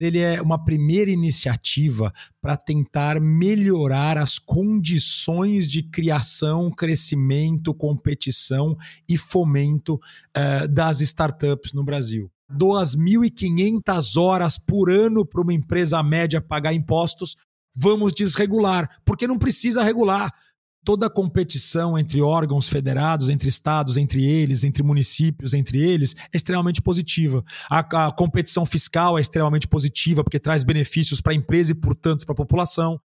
ele é uma primeira iniciativa para tentar melhorar as condições de criação, crescimento, competição e fomento uh, das startups no Brasil. 2.500 horas por ano para uma empresa média pagar impostos, vamos desregular, porque não precisa regular toda a competição entre órgãos federados, entre estados, entre eles, entre municípios, entre eles, é extremamente positiva. A, a competição fiscal é extremamente positiva, porque traz benefícios para a empresa e, portanto, para a população.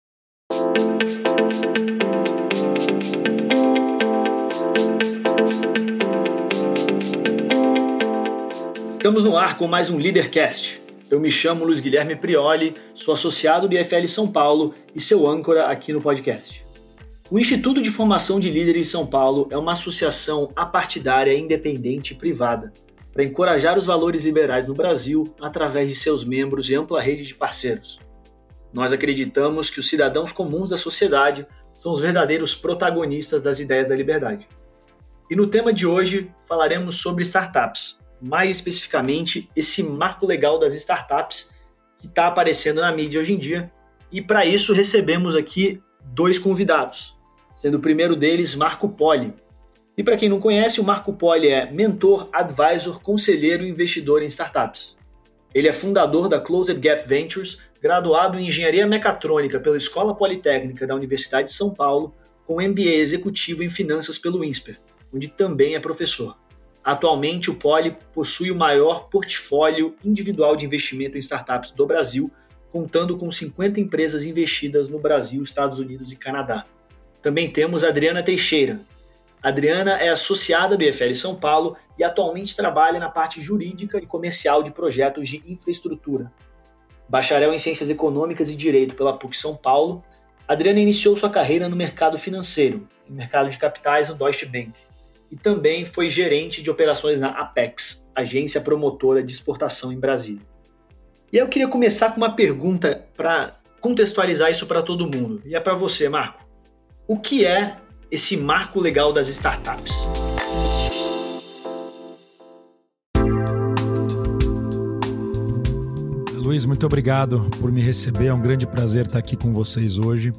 Estamos no ar com mais um Leadercast. Eu me chamo Luiz Guilherme Prioli, sou associado do IFL São Paulo e seu âncora aqui no podcast. O Instituto de Formação de Líderes de São Paulo é uma associação apartidária, independente e privada para encorajar os valores liberais no Brasil através de seus membros e ampla rede de parceiros. Nós acreditamos que os cidadãos comuns da sociedade são os verdadeiros protagonistas das ideias da liberdade. E no tema de hoje falaremos sobre startups, mais especificamente esse marco legal das startups que está aparecendo na mídia hoje em dia. E para isso recebemos aqui dois convidados sendo o primeiro deles Marco Poli. E para quem não conhece, o Marco Poli é mentor, advisor, conselheiro e investidor em startups. Ele é fundador da Closed Gap Ventures, graduado em Engenharia Mecatrônica pela Escola Politécnica da Universidade de São Paulo, com MBA executivo em Finanças pelo INSPER, onde também é professor. Atualmente, o Poli possui o maior portfólio individual de investimento em startups do Brasil, contando com 50 empresas investidas no Brasil, Estados Unidos e Canadá. Também temos Adriana Teixeira. Adriana é associada do IFL São Paulo e atualmente trabalha na parte jurídica e comercial de projetos de infraestrutura. Bacharel em Ciências Econômicas e Direito pela PUC São Paulo, Adriana iniciou sua carreira no mercado financeiro, no mercado de capitais no Deutsche Bank, e também foi gerente de operações na Apex, agência promotora de exportação em Brasília. E eu queria começar com uma pergunta para contextualizar isso para todo mundo. E é para você, Marco. O que é esse marco legal das startups? Muito obrigado por me receber. É um grande prazer estar aqui com vocês hoje.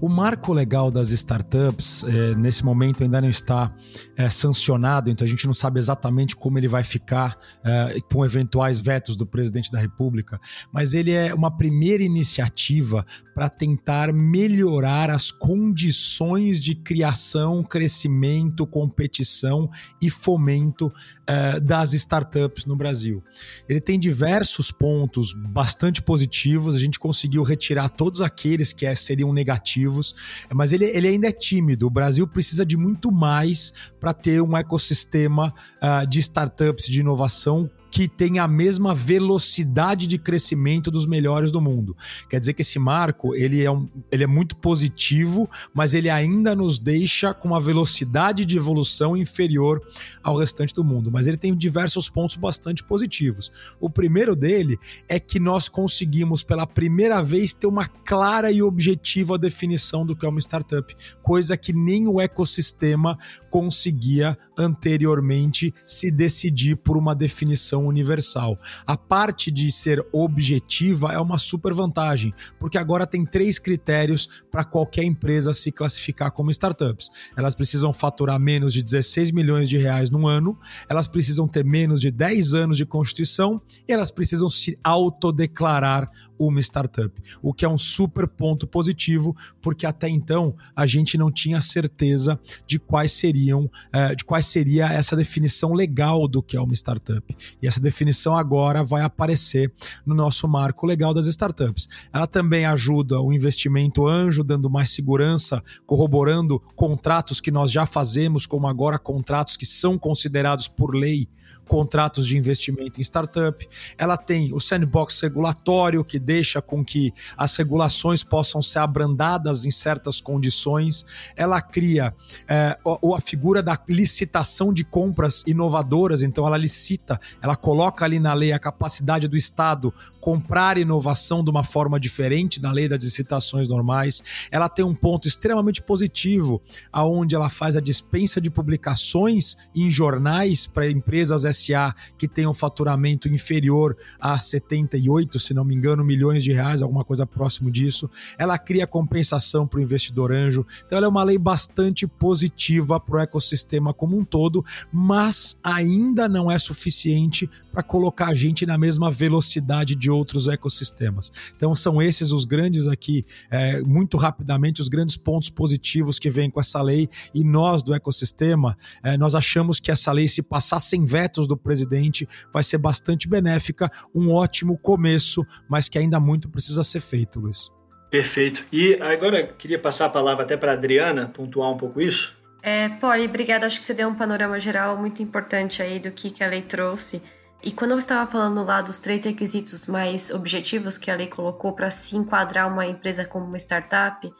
O marco legal das startups, é, nesse momento, ainda não está é, sancionado, então a gente não sabe exatamente como ele vai ficar é, com eventuais vetos do presidente da República, mas ele é uma primeira iniciativa para tentar melhorar as condições de criação, crescimento, competição e fomento uh, das startups no Brasil. Ele tem diversos pontos bastante positivos, a gente conseguiu retirar todos aqueles que é, seriam negativos, mas ele, ele ainda é tímido. O Brasil precisa de muito mais para ter um ecossistema uh, de startups de inovação que tem a mesma velocidade de crescimento dos melhores do mundo. Quer dizer que esse marco ele é, um, ele é muito positivo, mas ele ainda nos deixa com uma velocidade de evolução inferior ao restante do mundo. Mas ele tem diversos pontos bastante positivos. O primeiro dele é que nós conseguimos pela primeira vez ter uma clara e objetiva definição do que é uma startup, coisa que nem o ecossistema conseguia anteriormente se decidir por uma definição universal. A parte de ser objetiva é uma super vantagem, porque agora tem três critérios para qualquer empresa se classificar como startups. Elas precisam faturar menos de 16 milhões de reais no ano, elas precisam ter menos de 10 anos de constituição e elas precisam se autodeclarar uma startup, o que é um super ponto positivo, porque até então a gente não tinha certeza de quais seriam, uh, de quais seria essa definição legal do que é uma startup. E essa definição agora vai aparecer no nosso marco legal das startups. Ela também ajuda o investimento anjo, dando mais segurança, corroborando contratos que nós já fazemos, como agora contratos que são considerados por lei contratos de investimento em startup. Ela tem o sandbox regulatório, que deixa com que as regulações possam ser abrandadas em certas condições, ela cria é, a, a figura da licitação de compras inovadoras, então ela licita, ela coloca ali na lei a capacidade do Estado comprar inovação de uma forma diferente da lei das licitações normais. Ela tem um ponto extremamente positivo, aonde ela faz a dispensa de publicações em jornais para empresas SA que tenham faturamento inferior a 78, se não me engano, milhões de reais, alguma coisa próximo disso. Ela cria compensação para o investidor anjo. Então ela é uma lei bastante positiva para o ecossistema como um todo, mas ainda não é suficiente para colocar a gente na mesma velocidade de outros ecossistemas. Então são esses os grandes aqui, é, muito rapidamente, os grandes pontos positivos que vêm com essa lei e nós do ecossistema, é, nós achamos que essa lei, se passar sem vetos do presidente, vai ser bastante benéfica, um ótimo começo, mas que ainda muito precisa ser feito, Luiz. Perfeito. E agora queria passar a palavra até para a Adriana, pontuar um pouco isso. É, Poli, obrigada. Acho que você deu um panorama geral muito importante aí do que, que a lei trouxe. E quando você estava falando lá dos três requisitos mais objetivos que a lei colocou para se enquadrar uma empresa como uma startup,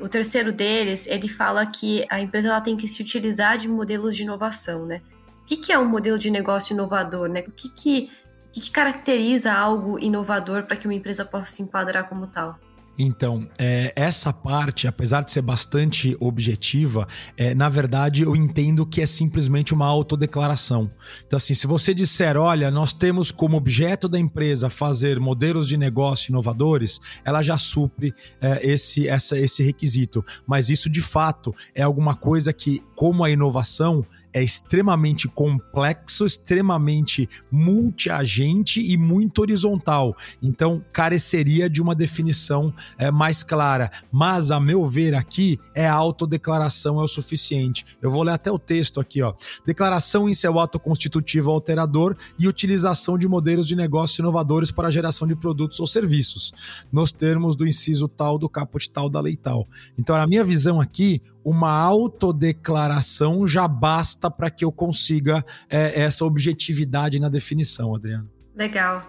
o terceiro deles, ele fala que a empresa ela tem que se utilizar de modelos de inovação, né? Que, que é um modelo de negócio inovador, né? O que, que, que, que caracteriza algo inovador para que uma empresa possa se enquadrar como tal? Então, é, essa parte, apesar de ser bastante objetiva, é, na verdade eu entendo que é simplesmente uma autodeclaração. Então, assim, se você disser, olha, nós temos como objeto da empresa fazer modelos de negócio inovadores, ela já supre é, esse, essa, esse requisito. Mas isso, de fato, é alguma coisa que, como a inovação, é extremamente complexo, extremamente multiagente e muito horizontal. Então, careceria de uma definição é, mais clara. Mas, a meu ver, aqui é a autodeclaração é o suficiente. Eu vou ler até o texto aqui, ó. Declaração em seu ato constitutivo alterador e utilização de modelos de negócio inovadores para a geração de produtos ou serviços, nos termos do inciso tal do caput tal da lei tal. Então, a minha visão aqui, uma autodeclaração já basta para que eu consiga é, essa objetividade na definição, Adriano. Legal.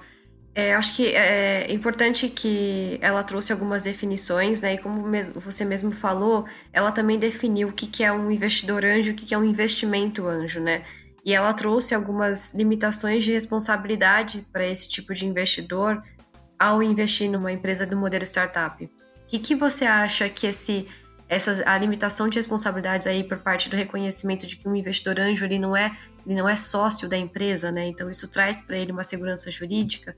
É, acho que é importante que ela trouxe algumas definições, né? E como você mesmo falou, ela também definiu o que é um investidor anjo, o que é um investimento anjo, né? E ela trouxe algumas limitações de responsabilidade para esse tipo de investidor ao investir numa empresa do modelo startup. O que, que você acha que esse essa a limitação de responsabilidades aí por parte do reconhecimento de que um investidor anjo ele não é ele não é sócio da empresa, né? Então isso traz para ele uma segurança jurídica.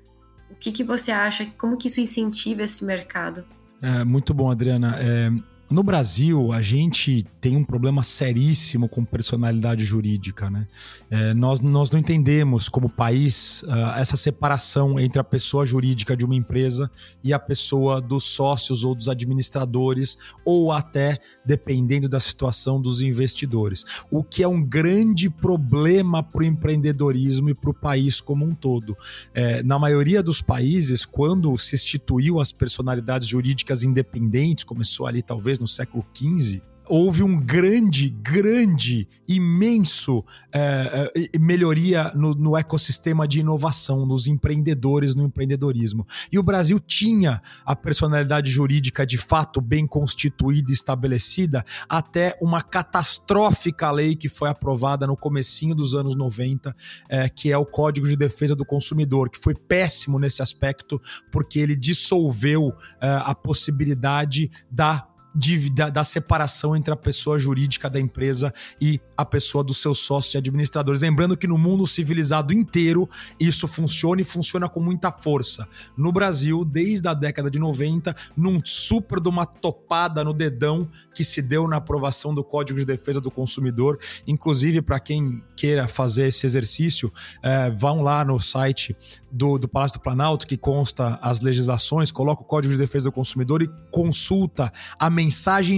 O que, que você acha? Como que isso incentiva esse mercado? É, muito bom, Adriana. É, no Brasil, a gente tem um problema seríssimo com personalidade jurídica. Né? É, nós, nós não entendemos, como país, uh, essa separação entre a pessoa jurídica de uma empresa e a pessoa dos sócios ou dos administradores, ou até, dependendo da situação, dos investidores. O que é um grande problema para o empreendedorismo e para o país como um todo. É, na maioria dos países, quando se instituiu as personalidades jurídicas independentes, começou ali talvez no século XV, houve um grande, grande, imenso é, melhoria no, no, ecossistema de inovação, nos empreendedores, no empreendedorismo. E o Brasil tinha a personalidade jurídica de fato bem constituída e estabelecida até uma catastrófica lei que foi aprovada no comecinho dos anos 90, é, que é o Código de Defesa do Consumidor, que foi péssimo nesse aspecto, porque ele dissolveu a possibilidade da de, da, separação entre a pessoa jurídica da empresa e a pessoa dos seus sócios e administradores. Lembrando que no mundo civilizado inteiro isso funciona e funciona com muita força. No Brasil, desde a década de 90, num super de uma topada no dedão que se deu na aprovação do Código de Defesa do Consumidor. Inclusive, para quem queira fazer esse exercício, é, vão lá no site do, do Palácio do Planalto, que consta as legislações, coloca o Código de Defesa do Consumidor e consulta a mensagem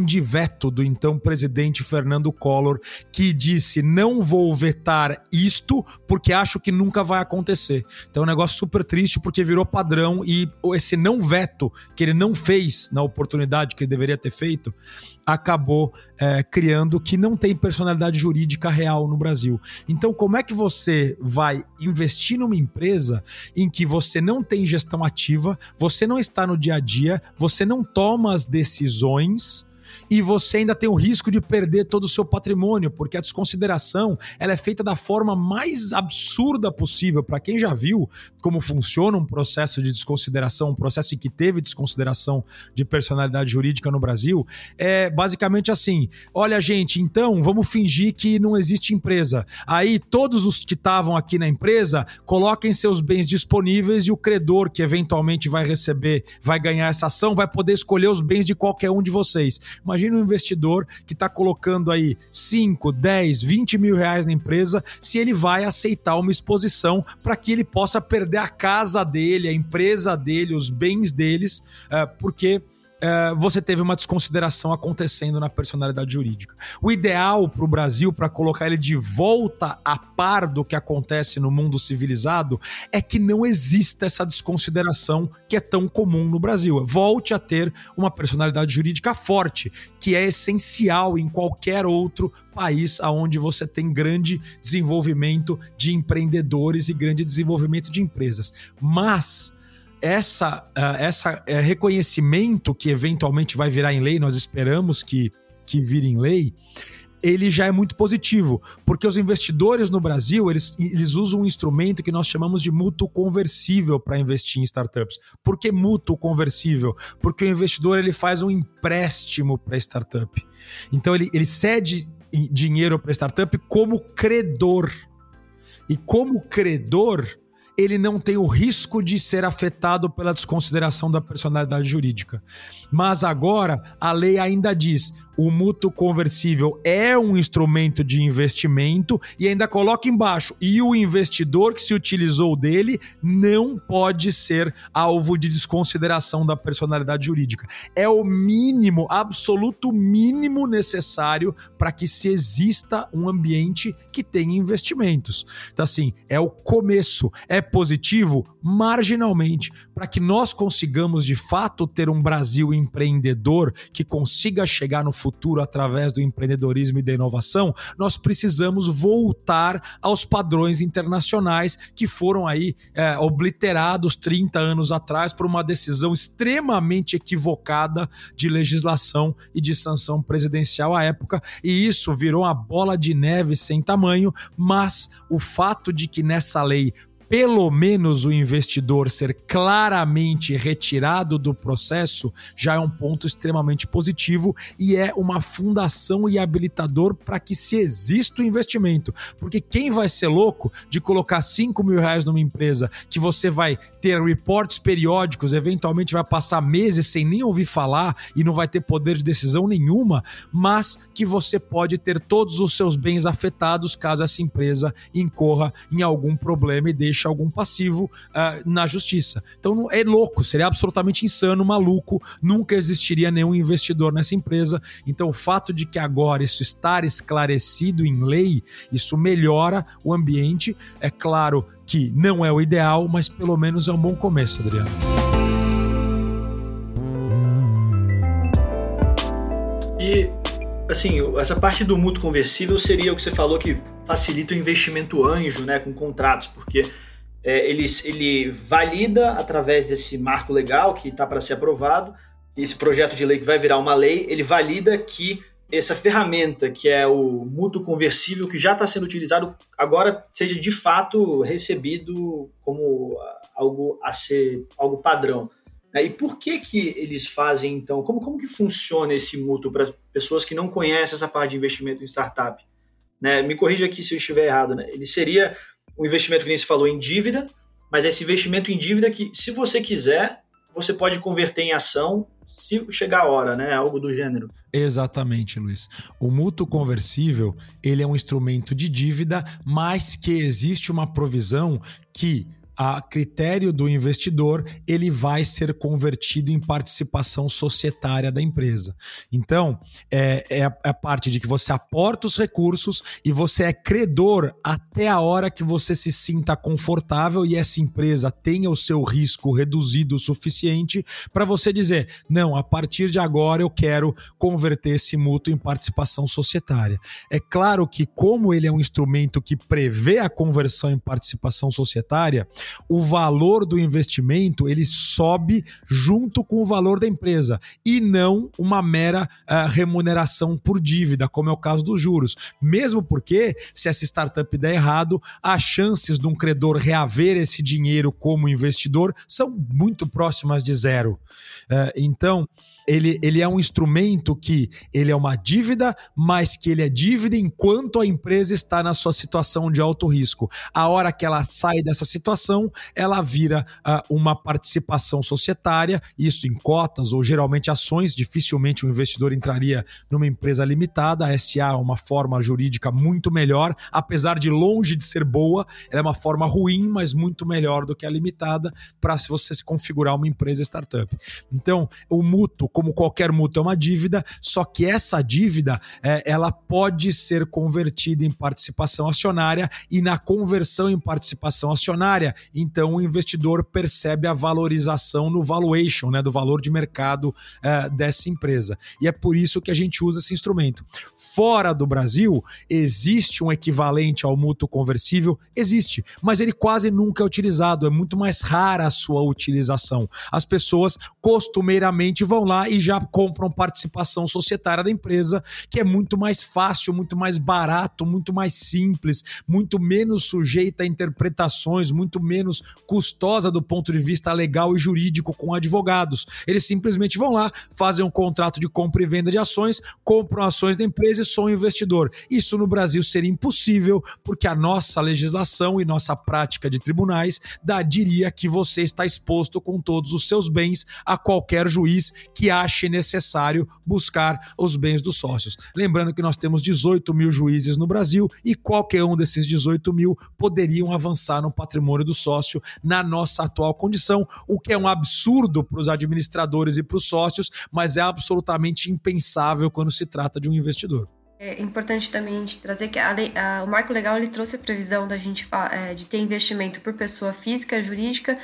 de veto do então presidente Fernando Collor, que disse: não vou vetar isto porque acho que nunca vai acontecer. Então é um negócio super triste porque virou padrão e esse não veto que ele não fez na oportunidade que ele deveria ter feito acabou é, criando que não tem personalidade jurídica real no Brasil. Então, como é que você vai investir numa empresa em que você não tem gestão ativa, você não está no dia a dia, você não toma as decisões? things e você ainda tem o risco de perder todo o seu patrimônio, porque a desconsideração ela é feita da forma mais absurda possível. Para quem já viu como funciona um processo de desconsideração, um processo em que teve desconsideração de personalidade jurídica no Brasil, é basicamente assim: olha, gente, então vamos fingir que não existe empresa. Aí todos os que estavam aqui na empresa coloquem seus bens disponíveis e o credor que eventualmente vai receber, vai ganhar essa ação, vai poder escolher os bens de qualquer um de vocês. Mas Imagina um investidor que está colocando aí 5, 10, 20 mil reais na empresa, se ele vai aceitar uma exposição para que ele possa perder a casa dele, a empresa dele, os bens deles, uh, porque é, você teve uma desconsideração acontecendo na personalidade jurídica. O ideal para o Brasil, para colocar ele de volta a par do que acontece no mundo civilizado, é que não exista essa desconsideração que é tão comum no Brasil. Volte a ter uma personalidade jurídica forte, que é essencial em qualquer outro país onde você tem grande desenvolvimento de empreendedores e grande desenvolvimento de empresas. Mas essa, uh, essa uh, reconhecimento que eventualmente vai virar em lei, nós esperamos que, que vire em lei, ele já é muito positivo, porque os investidores no Brasil, eles, eles usam um instrumento que nós chamamos de mútuo conversível para investir em startups. Por que mútuo conversível? Porque o investidor ele faz um empréstimo para a startup. Então ele, ele cede dinheiro para a startup como credor. E como credor, ele não tem o risco de ser afetado pela desconsideração da personalidade jurídica. Mas agora a lei ainda diz: o mútuo conversível é um instrumento de investimento e ainda coloca embaixo, e o investidor que se utilizou dele não pode ser alvo de desconsideração da personalidade jurídica. É o mínimo, absoluto mínimo necessário para que se exista um ambiente que tenha investimentos. Então, assim, é o começo. É positivo marginalmente para que nós consigamos de fato ter um Brasil empreendedor que consiga chegar no futuro através do empreendedorismo e da inovação, nós precisamos voltar aos padrões internacionais que foram aí é, obliterados 30 anos atrás por uma decisão extremamente equivocada de legislação e de sanção presidencial à época, e isso virou uma bola de neve sem tamanho, mas o fato de que nessa lei pelo menos o investidor ser claramente retirado do processo já é um ponto extremamente positivo e é uma fundação e habilitador para que se exista o investimento. Porque quem vai ser louco de colocar 5 mil reais numa empresa que você vai ter reportes periódicos, eventualmente vai passar meses sem nem ouvir falar e não vai ter poder de decisão nenhuma, mas que você pode ter todos os seus bens afetados caso essa empresa incorra em algum problema e deixe deixa algum passivo uh, na justiça. Então é louco, seria absolutamente insano, maluco, nunca existiria nenhum investidor nessa empresa. Então o fato de que agora isso estar esclarecido em lei, isso melhora o ambiente. É claro que não é o ideal, mas pelo menos é um bom começo, Adriano. E assim, essa parte do mútuo conversível seria o que você falou que facilita o investimento anjo, né, com contratos, porque é, ele, ele valida através desse marco legal que está para ser aprovado, esse projeto de lei que vai virar uma lei, ele valida que essa ferramenta que é o mútuo conversível que já está sendo utilizado agora seja de fato recebido como algo a ser algo padrão. Né? E por que que eles fazem então? Como, como que funciona esse mútuo para pessoas que não conhecem essa parte de investimento em startup? Né? Me corrija aqui se eu estiver errado. Né? Ele seria um investimento que nem se falou em dívida, mas esse investimento em dívida que, se você quiser, você pode converter em ação se chegar a hora, né? Algo do gênero. Exatamente, Luiz. O mútuo conversível, ele é um instrumento de dívida, mas que existe uma provisão que a critério do investidor, ele vai ser convertido em participação societária da empresa. Então, é, é, a, é a parte de que você aporta os recursos e você é credor até a hora que você se sinta confortável e essa empresa tenha o seu risco reduzido o suficiente para você dizer: não, a partir de agora eu quero converter esse mútuo em participação societária. É claro que, como ele é um instrumento que prevê a conversão em participação societária, o valor do investimento ele sobe junto com o valor da empresa e não uma mera uh, remuneração por dívida, como é o caso dos juros. Mesmo porque, se essa startup der errado, as chances de um credor reaver esse dinheiro como investidor são muito próximas de zero. Uh, então, ele, ele é um instrumento que ele é uma dívida, mas que ele é dívida enquanto a empresa está na sua situação de alto risco. A hora que ela sai dessa situação, ela vira uh, uma participação societária, isso em cotas ou geralmente ações. Dificilmente o um investidor entraria numa empresa limitada. A SA é uma forma jurídica muito melhor, apesar de longe de ser boa, ela é uma forma ruim, mas muito melhor do que a limitada para se você se configurar uma empresa startup. Então, o mútuo como qualquer mútuo, é uma dívida, só que essa dívida é, ela pode ser convertida em participação acionária e na conversão em participação acionária, então o investidor percebe a valorização no valuation, né, do valor de mercado é, dessa empresa. E é por isso que a gente usa esse instrumento. Fora do Brasil, existe um equivalente ao mútuo conversível? Existe, mas ele quase nunca é utilizado, é muito mais rara a sua utilização. As pessoas costumeiramente vão lá e já compram participação societária da empresa, que é muito mais fácil, muito mais barato, muito mais simples, muito menos sujeita a interpretações, muito menos custosa do ponto de vista legal e jurídico com advogados. Eles simplesmente vão lá, fazem um contrato de compra e venda de ações, compram ações da empresa e são investidor. Isso no Brasil seria impossível, porque a nossa legislação e nossa prática de tribunais diria que você está exposto com todos os seus bens a qualquer juiz que ache necessário buscar os bens dos sócios. Lembrando que nós temos 18 mil juízes no Brasil e qualquer um desses 18 mil poderiam avançar no patrimônio do sócio na nossa atual condição, o que é um absurdo para os administradores e para os sócios, mas é absolutamente impensável quando se trata de um investidor. É importante também trazer que a lei, a, o marco legal ele trouxe a previsão da gente é, de ter investimento por pessoa física, jurídica,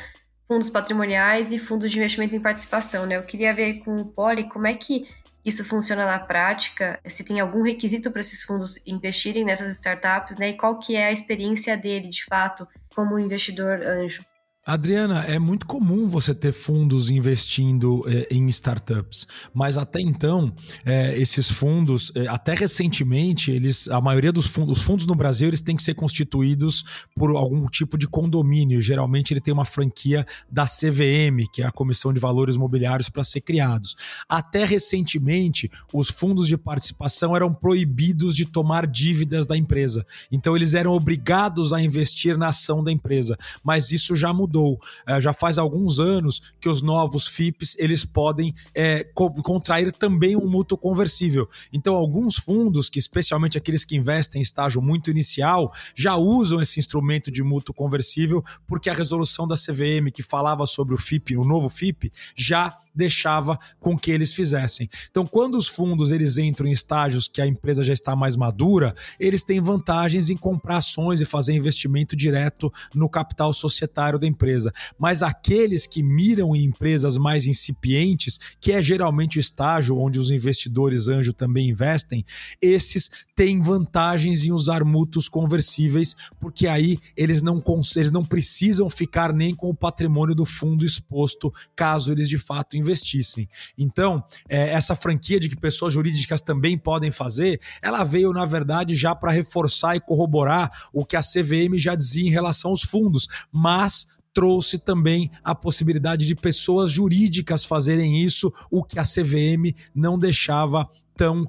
fundos patrimoniais e fundos de investimento em participação, né? Eu queria ver com o Poli como é que isso funciona na prática, se tem algum requisito para esses fundos investirem nessas startups, né? E qual que é a experiência dele, de fato, como investidor anjo. Adriana, é muito comum você ter fundos investindo é, em startups, mas até então é, esses fundos, é, até recentemente, eles, a maioria dos fundos, os fundos no Brasil, eles têm que ser constituídos por algum tipo de condomínio. Geralmente ele tem uma franquia da CVM, que é a Comissão de Valores Mobiliários, para ser criados. Até recentemente, os fundos de participação eram proibidos de tomar dívidas da empresa. Então eles eram obrigados a investir na ação da empresa, mas isso já mudou mudou. É, já faz alguns anos que os novos FIPs eles podem é, co contrair também um mútuo conversível. Então, alguns fundos, que especialmente aqueles que investem em estágio muito inicial, já usam esse instrumento de mútuo conversível, porque a resolução da CVM que falava sobre o FIP, o novo FIP, já deixava com que eles fizessem. Então, quando os fundos eles entram em estágios que a empresa já está mais madura, eles têm vantagens em comprar ações e fazer investimento direto no capital societário da empresa. Mas aqueles que miram em empresas mais incipientes, que é geralmente o estágio onde os investidores anjo também investem, esses têm vantagens em usar mútuos conversíveis, porque aí eles não, eles não precisam ficar nem com o patrimônio do fundo exposto, caso eles de fato investissem. Então, é, essa franquia de que pessoas jurídicas também podem fazer, ela veio, na verdade, já para reforçar e corroborar o que a CVM já dizia em relação aos fundos, mas trouxe também a possibilidade de pessoas jurídicas fazerem isso, o que a CVM não deixava tão uh,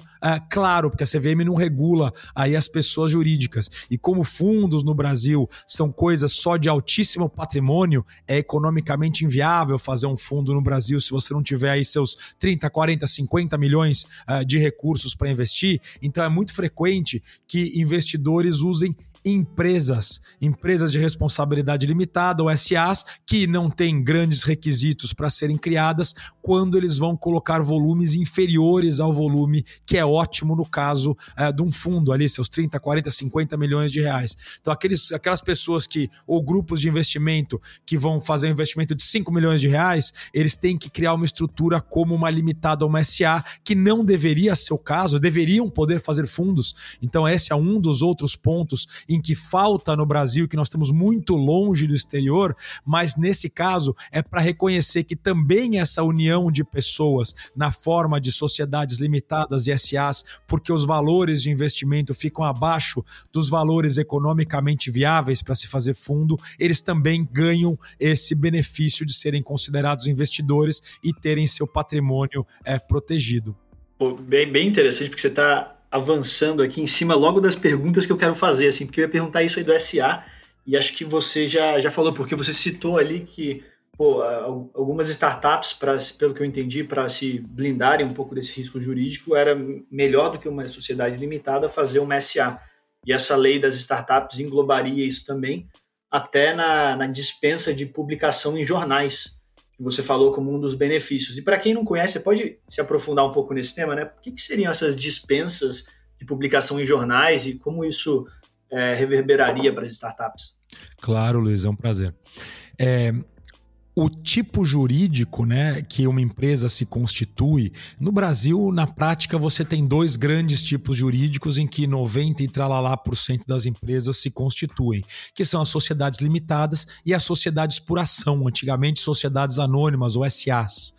claro, porque a CVM não regula aí as pessoas jurídicas. E como fundos no Brasil são coisas só de altíssimo patrimônio, é economicamente inviável fazer um fundo no Brasil se você não tiver aí seus 30, 40, 50 milhões uh, de recursos para investir. Então é muito frequente que investidores usem empresas, empresas de responsabilidade limitada, ou SAs, que não têm grandes requisitos para serem criadas quando eles vão colocar volumes inferiores ao volume que é ótimo no caso é, de um fundo ali, seus 30, 40, 50 milhões de reais. Então, aqueles, aquelas pessoas que, ou grupos de investimento que vão fazer um investimento de 5 milhões de reais, eles têm que criar uma estrutura como uma limitada ou uma SA, que não deveria ser o caso, deveriam poder fazer fundos. Então, esse é um dos outros pontos em que falta no Brasil, que nós estamos muito longe do exterior, mas nesse caso é para reconhecer que também essa união de pessoas na forma de sociedades limitadas e SAs, porque os valores de investimento ficam abaixo dos valores economicamente viáveis para se fazer fundo, eles também ganham esse benefício de serem considerados investidores e terem seu patrimônio é, protegido. Bem, bem interessante, porque você está avançando aqui em cima logo das perguntas que eu quero fazer, assim, porque eu ia perguntar isso aí do SA, e acho que você já, já falou, porque você citou ali que pô, algumas startups, pra, pelo que eu entendi, para se blindarem um pouco desse risco jurídico, era melhor do que uma sociedade limitada fazer uma SA. E essa lei das startups englobaria isso também, até na, na dispensa de publicação em jornais que você falou como um dos benefícios. E para quem não conhece, você pode se aprofundar um pouco nesse tema, né? O que, que seriam essas dispensas de publicação em jornais e como isso é, reverberaria para as startups? Claro, Luiz, é um prazer. É, o tipo jurídico né, que uma empresa se constitui, no Brasil, na prática, você tem dois grandes tipos jurídicos em que 90 e tralalá por cento das empresas se constituem, que são as sociedades limitadas e as sociedades por ação, antigamente sociedades anônimas ou SAs.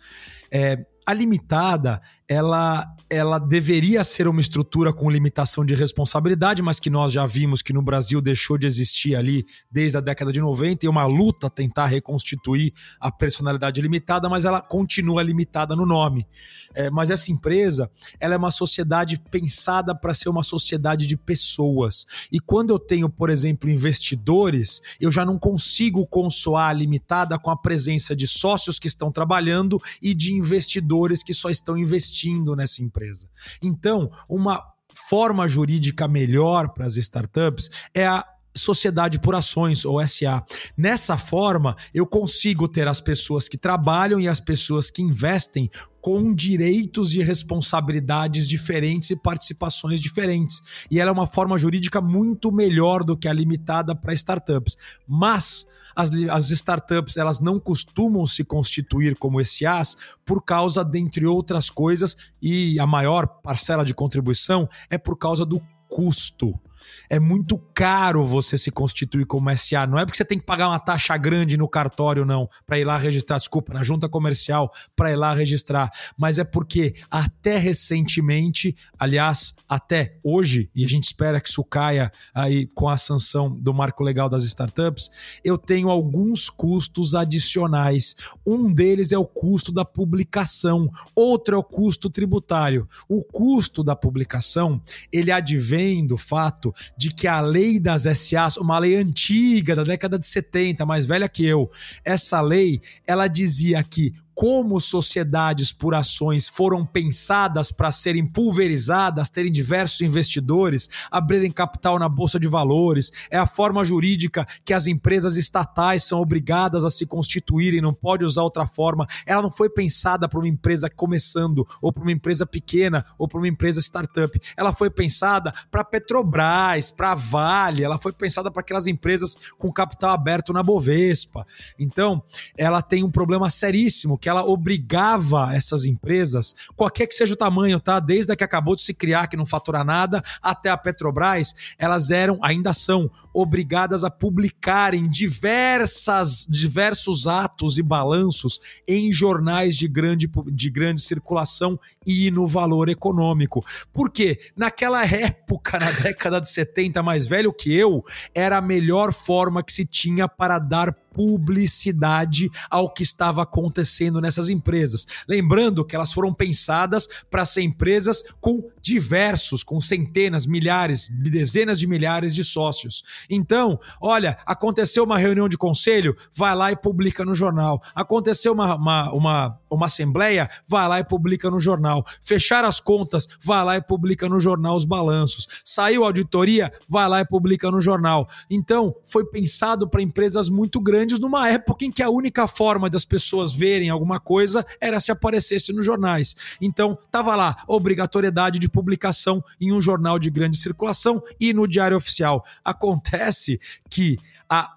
É, a limitada, ela, ela deveria ser uma estrutura com limitação de responsabilidade, mas que nós já vimos que no Brasil deixou de existir ali desde a década de 90 e uma luta tentar reconstituir a personalidade limitada, mas ela continua limitada no nome. É, mas essa empresa, ela é uma sociedade pensada para ser uma sociedade de pessoas. E quando eu tenho, por exemplo, investidores, eu já não consigo consoar a limitada com a presença de sócios que estão trabalhando e de investidores que só estão investindo nessa empresa. Então, uma forma jurídica melhor para as startups é a sociedade por ações ou SA. Nessa forma, eu consigo ter as pessoas que trabalham e as pessoas que investem com direitos e responsabilidades diferentes e participações diferentes. E ela é uma forma jurídica muito melhor do que a limitada para startups. Mas as, as startups elas não costumam se constituir como SAs por causa, dentre outras coisas, e a maior parcela de contribuição é por causa do custo é muito caro você se constituir como SA. Não é porque você tem que pagar uma taxa grande no cartório, não, para ir lá registrar, desculpa, na junta comercial, para ir lá registrar. Mas é porque até recentemente, aliás, até hoje, e a gente espera que isso caia aí com a sanção do marco legal das startups, eu tenho alguns custos adicionais. Um deles é o custo da publicação, outro é o custo tributário. O custo da publicação, ele advém do fato de que a lei das SAs, uma lei antiga da década de 70, mais velha que eu, essa lei, ela dizia que como sociedades por ações foram pensadas para serem pulverizadas, terem diversos investidores, abrirem capital na bolsa de valores, é a forma jurídica que as empresas estatais são obrigadas a se constituírem, não pode usar outra forma. Ela não foi pensada para uma empresa começando, ou para uma empresa pequena, ou para uma empresa startup. Ela foi pensada para Petrobras, para Vale, ela foi pensada para aquelas empresas com capital aberto na Bovespa. Então, ela tem um problema seríssimo que ela obrigava essas empresas, qualquer que seja o tamanho, tá? Desde a que acabou de se criar, que não fatura nada, até a Petrobras, elas eram, ainda são, obrigadas a publicarem diversas, diversos atos e balanços em jornais de grande, de grande circulação e no valor econômico. Por quê? Naquela época, na década de 70, mais velho que eu, era a melhor forma que se tinha para dar publicidade ao que estava acontecendo nessas empresas. Lembrando que elas foram pensadas para ser empresas com diversos, com centenas, milhares, dezenas de milhares de sócios. Então, olha, aconteceu uma reunião de conselho, vai lá e publica no jornal. Aconteceu uma, uma, uma uma assembleia, vai lá e publica no jornal. Fechar as contas, vai lá e publica no jornal os balanços. Saiu auditoria, vai lá e publica no jornal. Então, foi pensado para empresas muito grandes numa época em que a única forma das pessoas verem alguma coisa era se aparecesse nos jornais. Então, tava lá obrigatoriedade de publicação em um jornal de grande circulação e no Diário Oficial. Acontece que a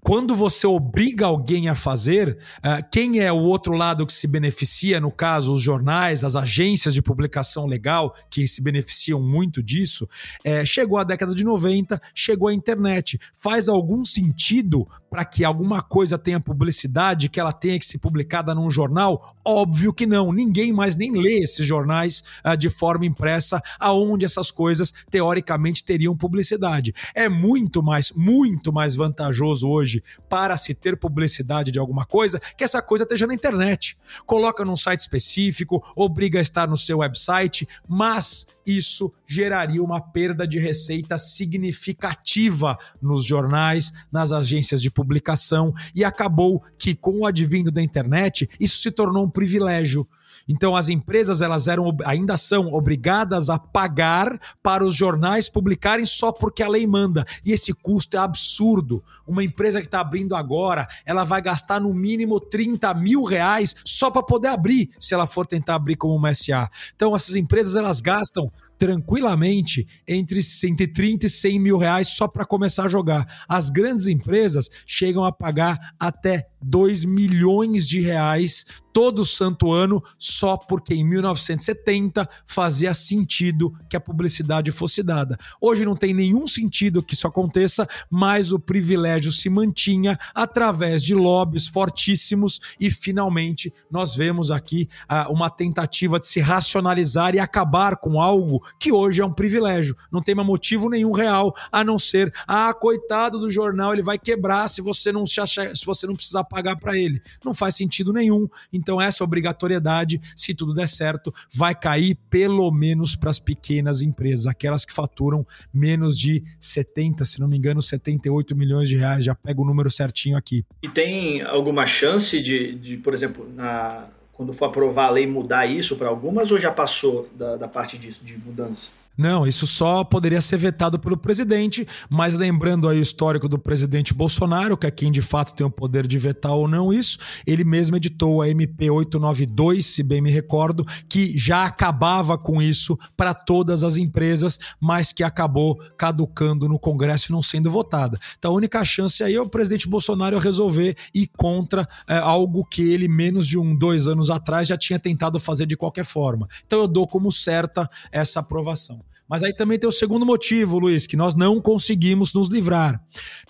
quando você obriga alguém a fazer, uh, quem é o outro lado que se beneficia, no caso, os jornais, as agências de publicação legal, que se beneficiam muito disso, é, chegou a década de 90, chegou a internet. Faz algum sentido para que alguma coisa tenha publicidade, que ela tenha que ser publicada num jornal? Óbvio que não. Ninguém mais nem lê esses jornais uh, de forma impressa, aonde essas coisas teoricamente teriam publicidade. É muito mais, muito mais vantajoso hoje hoje para se ter publicidade de alguma coisa, que essa coisa esteja na internet. Coloca num site específico, obriga a estar no seu website, mas isso geraria uma perda de receita significativa nos jornais, nas agências de publicação, e acabou que, com o advindo da internet, isso se tornou um privilégio. Então as empresas elas eram ainda são obrigadas a pagar para os jornais publicarem só porque a lei manda. E esse custo é absurdo. Uma empresa que está abrindo agora, ela vai gastar no mínimo 30 mil reais só para poder abrir, se ela for tentar abrir como uma SA. Então essas empresas elas gastam tranquilamente entre 130 e 100 mil reais só para começar a jogar. As grandes empresas chegam a pagar até 2 milhões de reais todo santo ano só porque em 1970 fazia sentido que a publicidade fosse dada. Hoje não tem nenhum sentido que isso aconteça, mas o privilégio se mantinha através de lobbies fortíssimos e finalmente nós vemos aqui uh, uma tentativa de se racionalizar e acabar com algo que hoje é um privilégio. Não tem motivo nenhum real a não ser, ah, coitado do jornal, ele vai quebrar se você não se, achar, se você não precisar pagar para ele. Não faz sentido nenhum. Então essa obrigatoriedade, se tudo der certo, vai cair pelo menos para as pequenas empresas, aquelas que faturam menos de 70, se não me engano, 78 milhões de reais. Já pego o número certinho aqui. E tem alguma chance de, de por exemplo, na quando for aprovar a lei, mudar isso para algumas ou já passou da, da parte de mudança? Não, isso só poderia ser vetado pelo presidente, mas lembrando aí o histórico do presidente Bolsonaro, que é quem de fato tem o poder de vetar ou não isso, ele mesmo editou a MP 892, se bem me recordo, que já acabava com isso para todas as empresas, mas que acabou caducando no Congresso e não sendo votada. Então a única chance aí é o presidente Bolsonaro resolver ir contra é, algo que ele, menos de um, dois anos atrás, já tinha tentado fazer de qualquer forma. Então eu dou como certa essa aprovação. Mas aí também tem o segundo motivo, Luiz, que nós não conseguimos nos livrar.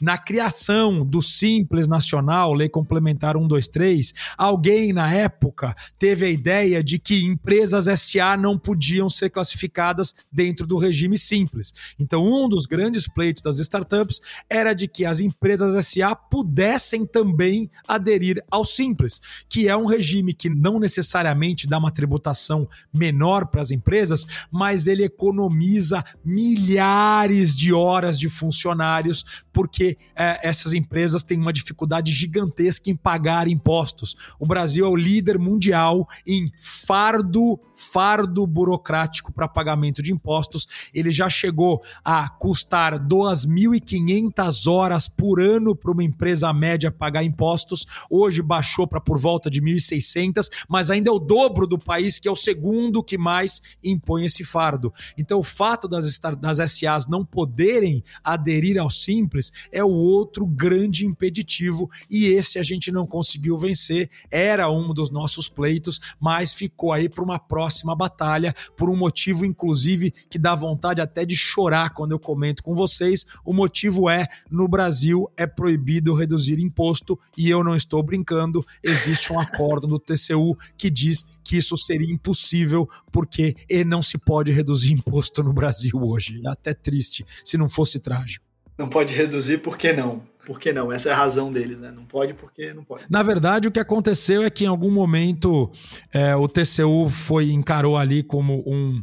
Na criação do Simples Nacional, Lei Complementar 123, alguém na época teve a ideia de que empresas SA não podiam ser classificadas dentro do regime simples. Então, um dos grandes pleitos das startups era de que as empresas SA pudessem também aderir ao simples, que é um regime que não necessariamente dá uma tributação menor para as empresas, mas ele economiza economiza milhares de horas de funcionários, porque é, essas empresas têm uma dificuldade gigantesca em pagar impostos. O Brasil é o líder mundial em fardo, fardo burocrático para pagamento de impostos. Ele já chegou a custar 2.500 horas por ano para uma empresa média pagar impostos. Hoje baixou para por volta de 1.600, mas ainda é o dobro do país, que é o segundo que mais impõe esse fardo. Então, fato das, das SAs não poderem aderir ao Simples é o outro grande impeditivo e esse a gente não conseguiu vencer. Era um dos nossos pleitos, mas ficou aí para uma próxima batalha, por um motivo, inclusive, que dá vontade até de chorar quando eu comento com vocês. O motivo é: no Brasil é proibido reduzir imposto e eu não estou brincando. Existe um acordo do TCU que diz que isso seria impossível porque não se pode reduzir imposto no Brasil hoje. É até triste se não fosse trágico. Não pode reduzir, por que não? Por que não? Essa é a razão deles, né? Não pode porque não pode. Na verdade, o que aconteceu é que em algum momento é, o TCU foi encarou ali como um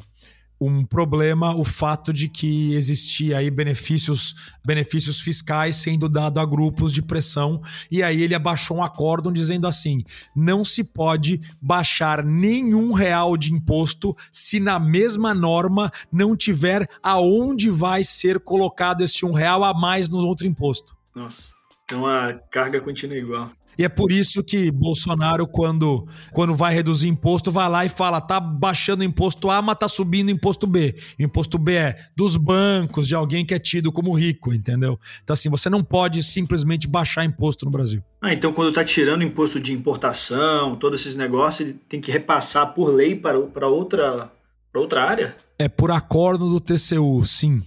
um problema o fato de que existia aí benefícios, benefícios fiscais sendo dado a grupos de pressão e aí ele abaixou um acórdão dizendo assim: não se pode baixar nenhum real de imposto se na mesma norma não tiver aonde vai ser colocado este um real a mais no outro imposto. Nossa, então a carga continua igual. E é por isso que Bolsonaro, quando, quando vai reduzir imposto, vai lá e fala: tá baixando imposto A, mas tá subindo imposto B. O imposto B é dos bancos, de alguém que é tido como rico, entendeu? Então, assim, você não pode simplesmente baixar imposto no Brasil. Ah, então quando tá tirando imposto de importação, todos esses negócios, ele tem que repassar por lei para, para outra, para outra área? É por acordo do TCU, sim.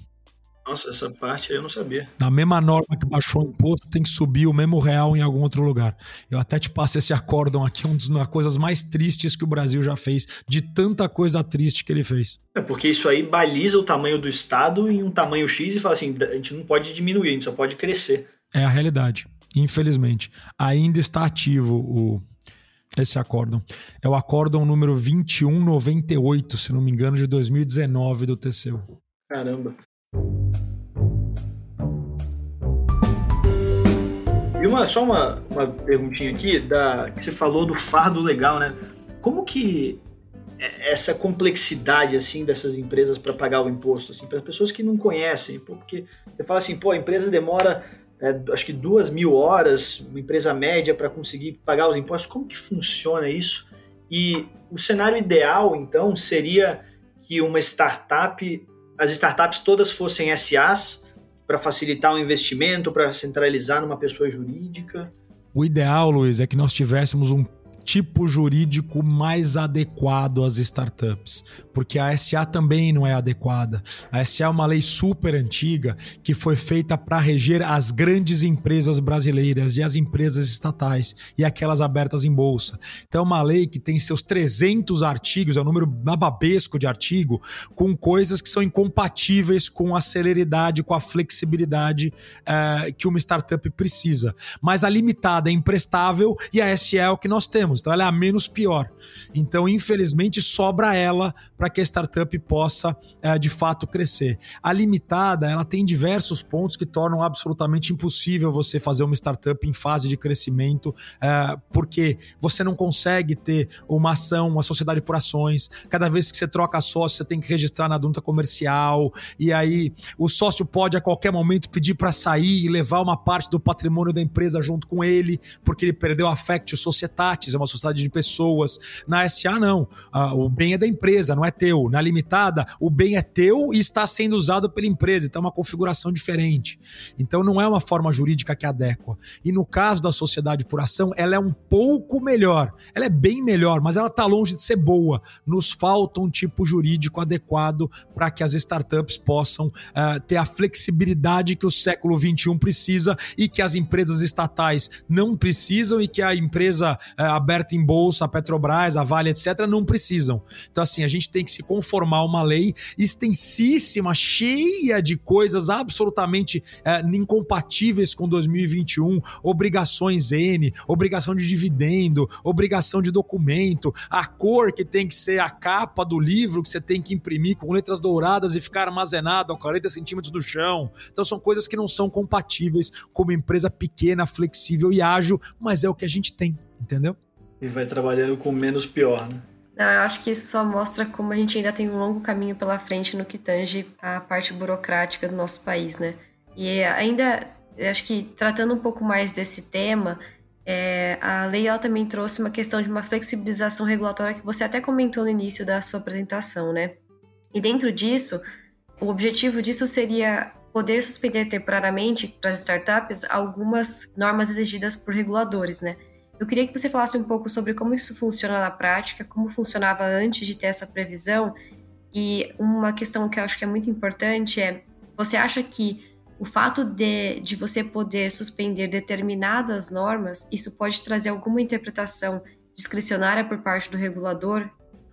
Nossa, essa parte aí eu não sabia. Na mesma norma que baixou o imposto, tem que subir o mesmo real em algum outro lugar. Eu até te passo esse acórdão aqui, uma das coisas mais tristes que o Brasil já fez, de tanta coisa triste que ele fez. É porque isso aí baliza o tamanho do Estado em um tamanho X e fala assim: a gente não pode diminuir, a gente só pode crescer. É a realidade, infelizmente. Ainda está ativo o, esse acórdão. É o acórdão número 2198, se não me engano, de 2019 do TCU. Caramba. E uma, só uma, uma perguntinha aqui, da, que você falou do fardo legal, né? Como que é, essa complexidade assim dessas empresas para pagar o imposto, assim, para as pessoas que não conhecem, porque você fala assim, pô, a empresa demora é, acho que duas mil horas, uma empresa média para conseguir pagar os impostos, como que funciona isso? E o cenário ideal, então, seria que uma startup, as startups todas fossem SAs para facilitar o investimento, para centralizar numa pessoa jurídica? O ideal, Luiz, é que nós tivéssemos um tipo jurídico mais adequado às startups, porque a SA também não é adequada. A SA é uma lei super antiga que foi feita para reger as grandes empresas brasileiras e as empresas estatais e aquelas abertas em bolsa. Então é uma lei que tem seus 300 artigos, é um número babesco de artigo, com coisas que são incompatíveis com a celeridade, com a flexibilidade uh, que uma startup precisa. Mas a limitada é imprestável e a SA é o que nós temos então ela é a menos pior. Então, infelizmente, sobra ela para que a startup possa é, de fato crescer. A limitada, ela tem diversos pontos que tornam absolutamente impossível você fazer uma startup em fase de crescimento, é, porque você não consegue ter uma ação, uma sociedade por ações. Cada vez que você troca sócio, você tem que registrar na dunta comercial, e aí o sócio pode a qualquer momento pedir para sair e levar uma parte do patrimônio da empresa junto com ele, porque ele perdeu a Factio Societatis, é uma sociedade de pessoas. Na SA, não. Ah, o bem é da empresa, não é teu. Na limitada, o bem é teu e está sendo usado pela empresa. Então é uma configuração diferente. Então não é uma forma jurídica que adequa. E no caso da sociedade por ação, ela é um pouco melhor. Ela é bem melhor, mas ela está longe de ser boa. Nos falta um tipo jurídico adequado para que as startups possam uh, ter a flexibilidade que o século XXI precisa e que as empresas estatais não precisam e que a empresa uh, aberta em bolsa, a Petrobras, a Vale, etc., não precisam. Então, assim, a gente tem que se conformar a uma lei extensíssima, cheia de coisas absolutamente é, incompatíveis com 2021, obrigações N, obrigação de dividendo, obrigação de documento, a cor que tem que ser a capa do livro que você tem que imprimir com letras douradas e ficar armazenado a 40 centímetros do chão. Então, são coisas que não são compatíveis com uma empresa pequena, flexível e ágil, mas é o que a gente tem, entendeu? E vai trabalhando com menos pior, né? Não, eu acho que isso só mostra como a gente ainda tem um longo caminho pela frente no que tange a parte burocrática do nosso país, né? E ainda, acho que tratando um pouco mais desse tema, é, a lei ela também trouxe uma questão de uma flexibilização regulatória que você até comentou no início da sua apresentação, né? E dentro disso, o objetivo disso seria poder suspender temporariamente para as startups algumas normas exigidas por reguladores, né? Eu queria que você falasse um pouco sobre como isso funciona na prática, como funcionava antes de ter essa previsão. E uma questão que eu acho que é muito importante é: você acha que o fato de, de você poder suspender determinadas normas, isso pode trazer alguma interpretação discricionária por parte do regulador?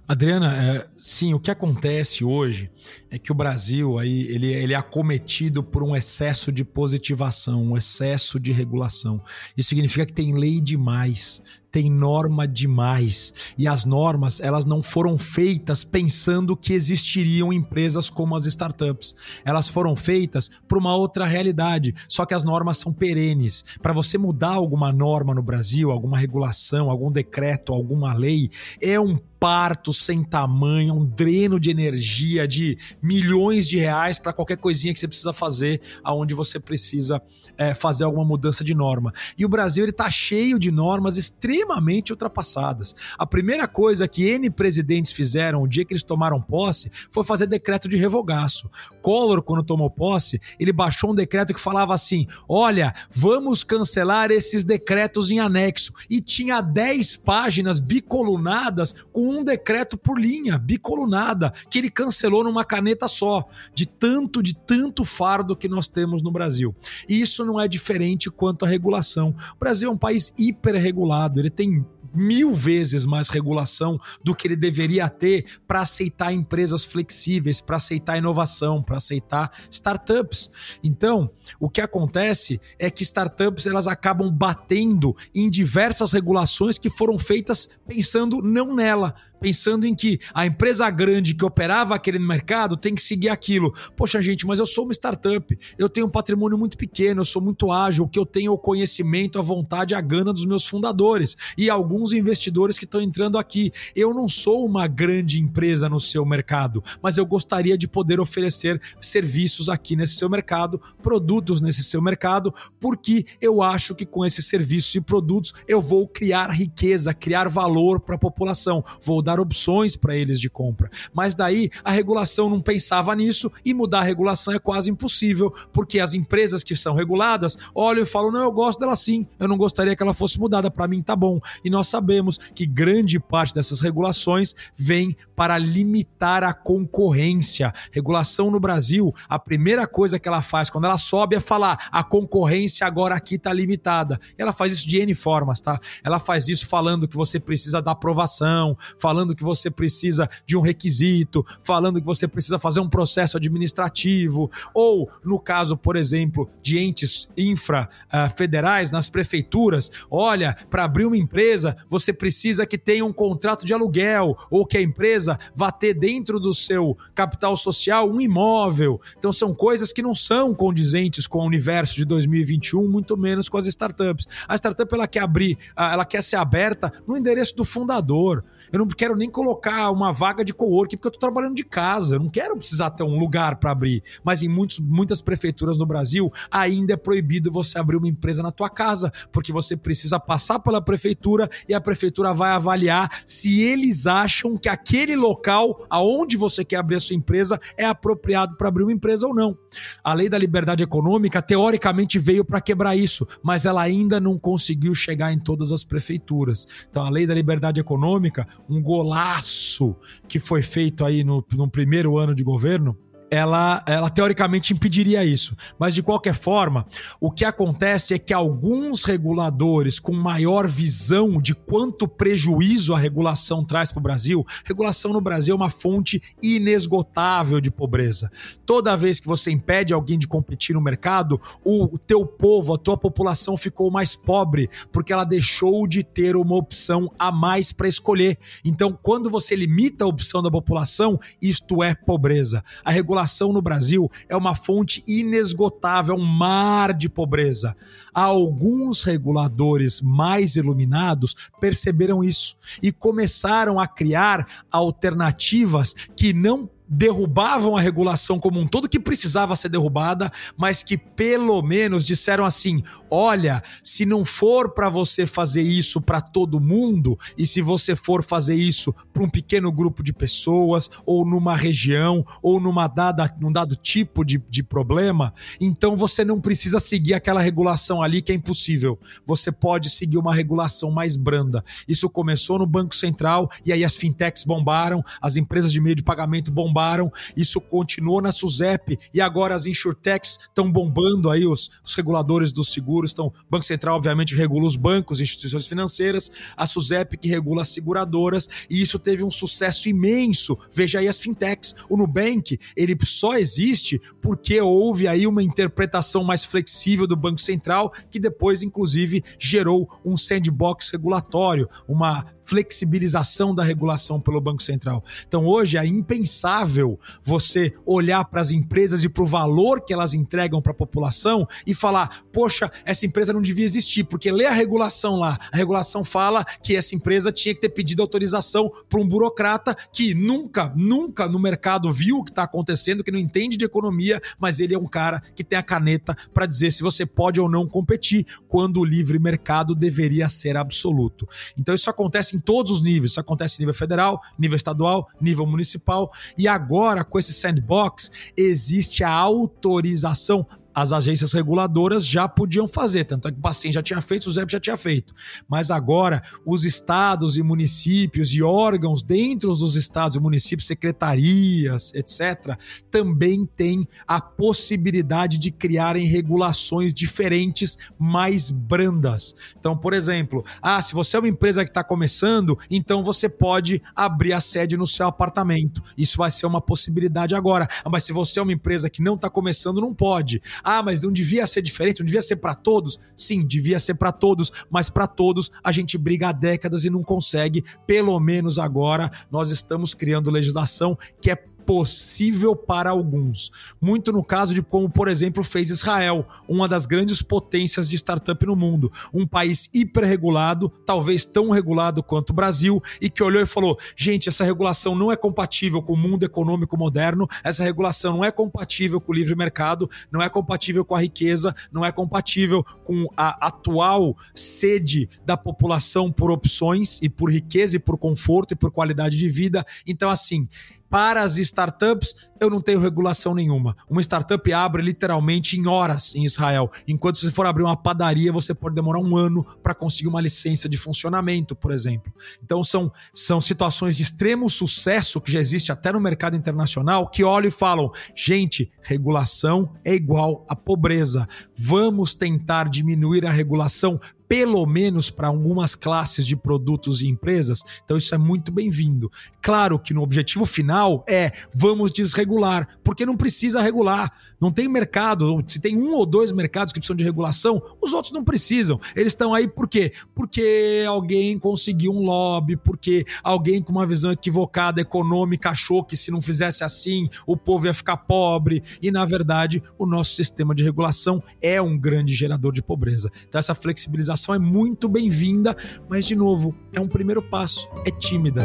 Adriana, é, sim, o que acontece hoje é que o Brasil aí ele, ele é acometido por um excesso de positivação, um excesso de regulação. Isso significa que tem lei demais, tem norma demais e as normas elas não foram feitas pensando que existiriam empresas como as startups. Elas foram feitas para uma outra realidade, só que as normas são perenes. Para você mudar alguma norma no Brasil, alguma regulação, algum decreto, alguma lei, é um parto sem tamanho, um dreno de energia de milhões de reais para qualquer coisinha que você precisa fazer, aonde você precisa é, fazer alguma mudança de norma. E o Brasil ele está cheio de normas extremamente ultrapassadas. A primeira coisa que N presidentes fizeram o dia que eles tomaram posse foi fazer decreto de revogaço. Collor, quando tomou posse, ele baixou um decreto que falava assim: olha, vamos cancelar esses decretos em anexo. E tinha 10 páginas bicolunadas com um decreto por linha, bicolunada, que ele cancelou numa caneta só, de tanto, de tanto fardo que nós temos no Brasil. E isso não é diferente quanto à regulação. O Brasil é um país hiperregulado, ele tem mil vezes mais regulação do que ele deveria ter para aceitar empresas flexíveis, para aceitar inovação, para aceitar startups. Então, o que acontece é que startups elas acabam batendo em diversas regulações que foram feitas pensando não nela, pensando em que a empresa grande que operava aquele mercado tem que seguir aquilo. Poxa, gente, mas eu sou uma startup, eu tenho um patrimônio muito pequeno, eu sou muito ágil, o que eu tenho é o conhecimento, a vontade, a gana dos meus fundadores e alguns investidores que estão entrando aqui. Eu não sou uma grande empresa no seu mercado, mas eu gostaria de poder oferecer serviços aqui nesse seu mercado, produtos nesse seu mercado, porque eu acho que com esses serviços e produtos eu vou criar riqueza, criar valor para a população, vou dar opções para eles de compra. Mas daí a regulação não pensava nisso e mudar a regulação é quase impossível, porque as empresas que são reguladas olham e falam: não, eu gosto dela sim, eu não gostaria que ela fosse mudada, para mim tá bom. E nós sabemos que grande parte dessas regulações vem para limitar a concorrência. Regulação no Brasil, a primeira coisa que ela faz quando ela sobe é falar: a concorrência agora aqui está limitada. Ela faz isso de N formas, tá? Ela faz isso falando que você precisa da aprovação, falando falando que você precisa de um requisito, falando que você precisa fazer um processo administrativo, ou no caso, por exemplo, de entes infra uh, federais nas prefeituras, olha, para abrir uma empresa, você precisa que tenha um contrato de aluguel, ou que a empresa vá ter dentro do seu capital social um imóvel. Então são coisas que não são condizentes com o universo de 2021, muito menos com as startups. A startup ela quer abrir, ah, ela quer ser aberta no endereço do fundador. Eu não quero nem colocar uma vaga de coworking porque eu estou trabalhando de casa. Eu não quero precisar ter um lugar para abrir. Mas em muitos, muitas prefeituras no Brasil ainda é proibido você abrir uma empresa na tua casa, porque você precisa passar pela prefeitura e a prefeitura vai avaliar se eles acham que aquele local aonde você quer abrir a sua empresa é apropriado para abrir uma empresa ou não. A lei da liberdade econômica teoricamente veio para quebrar isso, mas ela ainda não conseguiu chegar em todas as prefeituras. Então a lei da liberdade econômica, um golaço que foi feito aí no, no primeiro ano de governo, ela, ela teoricamente impediria isso. Mas de qualquer forma, o que acontece é que alguns reguladores com maior visão de quanto prejuízo a regulação traz para o Brasil, regulação no Brasil é uma fonte inesgotável de pobreza. Toda vez que você impede alguém de competir no mercado, o teu povo, a tua população ficou mais pobre porque ela deixou de ter uma opção a mais para escolher. Então, quando você limita a opção da população, isto é pobreza. A regulação população no Brasil é uma fonte inesgotável, é um mar de pobreza. Alguns reguladores mais iluminados perceberam isso e começaram a criar alternativas que não derrubavam a regulação como um todo que precisava ser derrubada, mas que pelo menos disseram assim: olha, se não for para você fazer isso para todo mundo, e se você for fazer isso para um pequeno grupo de pessoas, ou numa região, ou numa dada, num dado tipo de, de problema, então você não precisa seguir aquela regulação ali que é impossível. Você pode seguir uma regulação mais branda. Isso começou no Banco Central, e aí as fintechs bombaram, as empresas de meio de pagamento bombaram bombaram, isso continuou na SUSEP e agora as insurtechs estão bombando aí, os, os reguladores dos seguros estão. Banco Central, obviamente, regula os bancos, instituições financeiras, a SUSEP que regula as seguradoras, e isso teve um sucesso imenso. Veja aí as fintechs. O Nubank, ele só existe porque houve aí uma interpretação mais flexível do Banco Central, que depois, inclusive, gerou um sandbox regulatório, uma flexibilização da regulação pelo Banco Central. Então hoje é impensável você olhar para as empresas e para o valor que elas entregam para a população e falar, poxa, essa empresa não devia existir, porque lê a regulação lá. A regulação fala que essa empresa tinha que ter pedido autorização para um burocrata que nunca, nunca no mercado viu o que está acontecendo, que não entende de economia, mas ele é um cara que tem a caneta para dizer se você pode ou não competir, quando o livre mercado deveria ser absoluto. Então isso acontece em todos os níveis. Isso acontece em nível federal, nível estadual, nível municipal. E agora, com esse sandbox, existe a autorização as agências reguladoras já podiam fazer, tanto é que o paciente já tinha feito, o ZEP já tinha feito. Mas agora, os estados e municípios e órgãos dentro dos estados e municípios, secretarias, etc., também têm a possibilidade de criarem regulações diferentes, mais brandas. Então, por exemplo, ah, se você é uma empresa que está começando, então você pode abrir a sede no seu apartamento. Isso vai ser uma possibilidade agora. Mas se você é uma empresa que não está começando, não pode. Ah, mas não devia ser diferente, não devia ser para todos? Sim, devia ser para todos, mas para todos a gente briga há décadas e não consegue. Pelo menos agora nós estamos criando legislação que é possível para alguns. Muito no caso de como, por exemplo, fez Israel, uma das grandes potências de startup no mundo. Um país hiperregulado, talvez tão regulado quanto o Brasil, e que olhou e falou: gente, essa regulação não é compatível com o mundo econômico moderno, essa regulação não é compatível com o livre mercado, não é compatível com a riqueza, não é compatível com a atual sede da população por opções e por riqueza e por conforto e por qualidade de vida. Então, assim, para as startups, eu não tenho regulação nenhuma. Uma startup abre literalmente em horas em Israel. Enquanto se for abrir uma padaria, você pode demorar um ano para conseguir uma licença de funcionamento, por exemplo. Então são, são situações de extremo sucesso que já existe até no mercado internacional que olham e falam: gente, regulação é igual a pobreza. Vamos tentar diminuir a regulação pelo menos para algumas classes de produtos e empresas. Então isso é muito bem-vindo. Claro que no objetivo final é vamos desregular, porque não precisa regular. Não tem mercado, se tem um ou dois mercados que precisam de regulação, os outros não precisam. Eles estão aí por quê? Porque alguém conseguiu um lobby, porque alguém com uma visão equivocada econômica achou que se não fizesse assim, o povo ia ficar pobre. E na verdade, o nosso sistema de regulação é um grande gerador de pobreza. Então essa flexibilização é muito bem-vinda, mas de novo, é um primeiro passo, é tímida.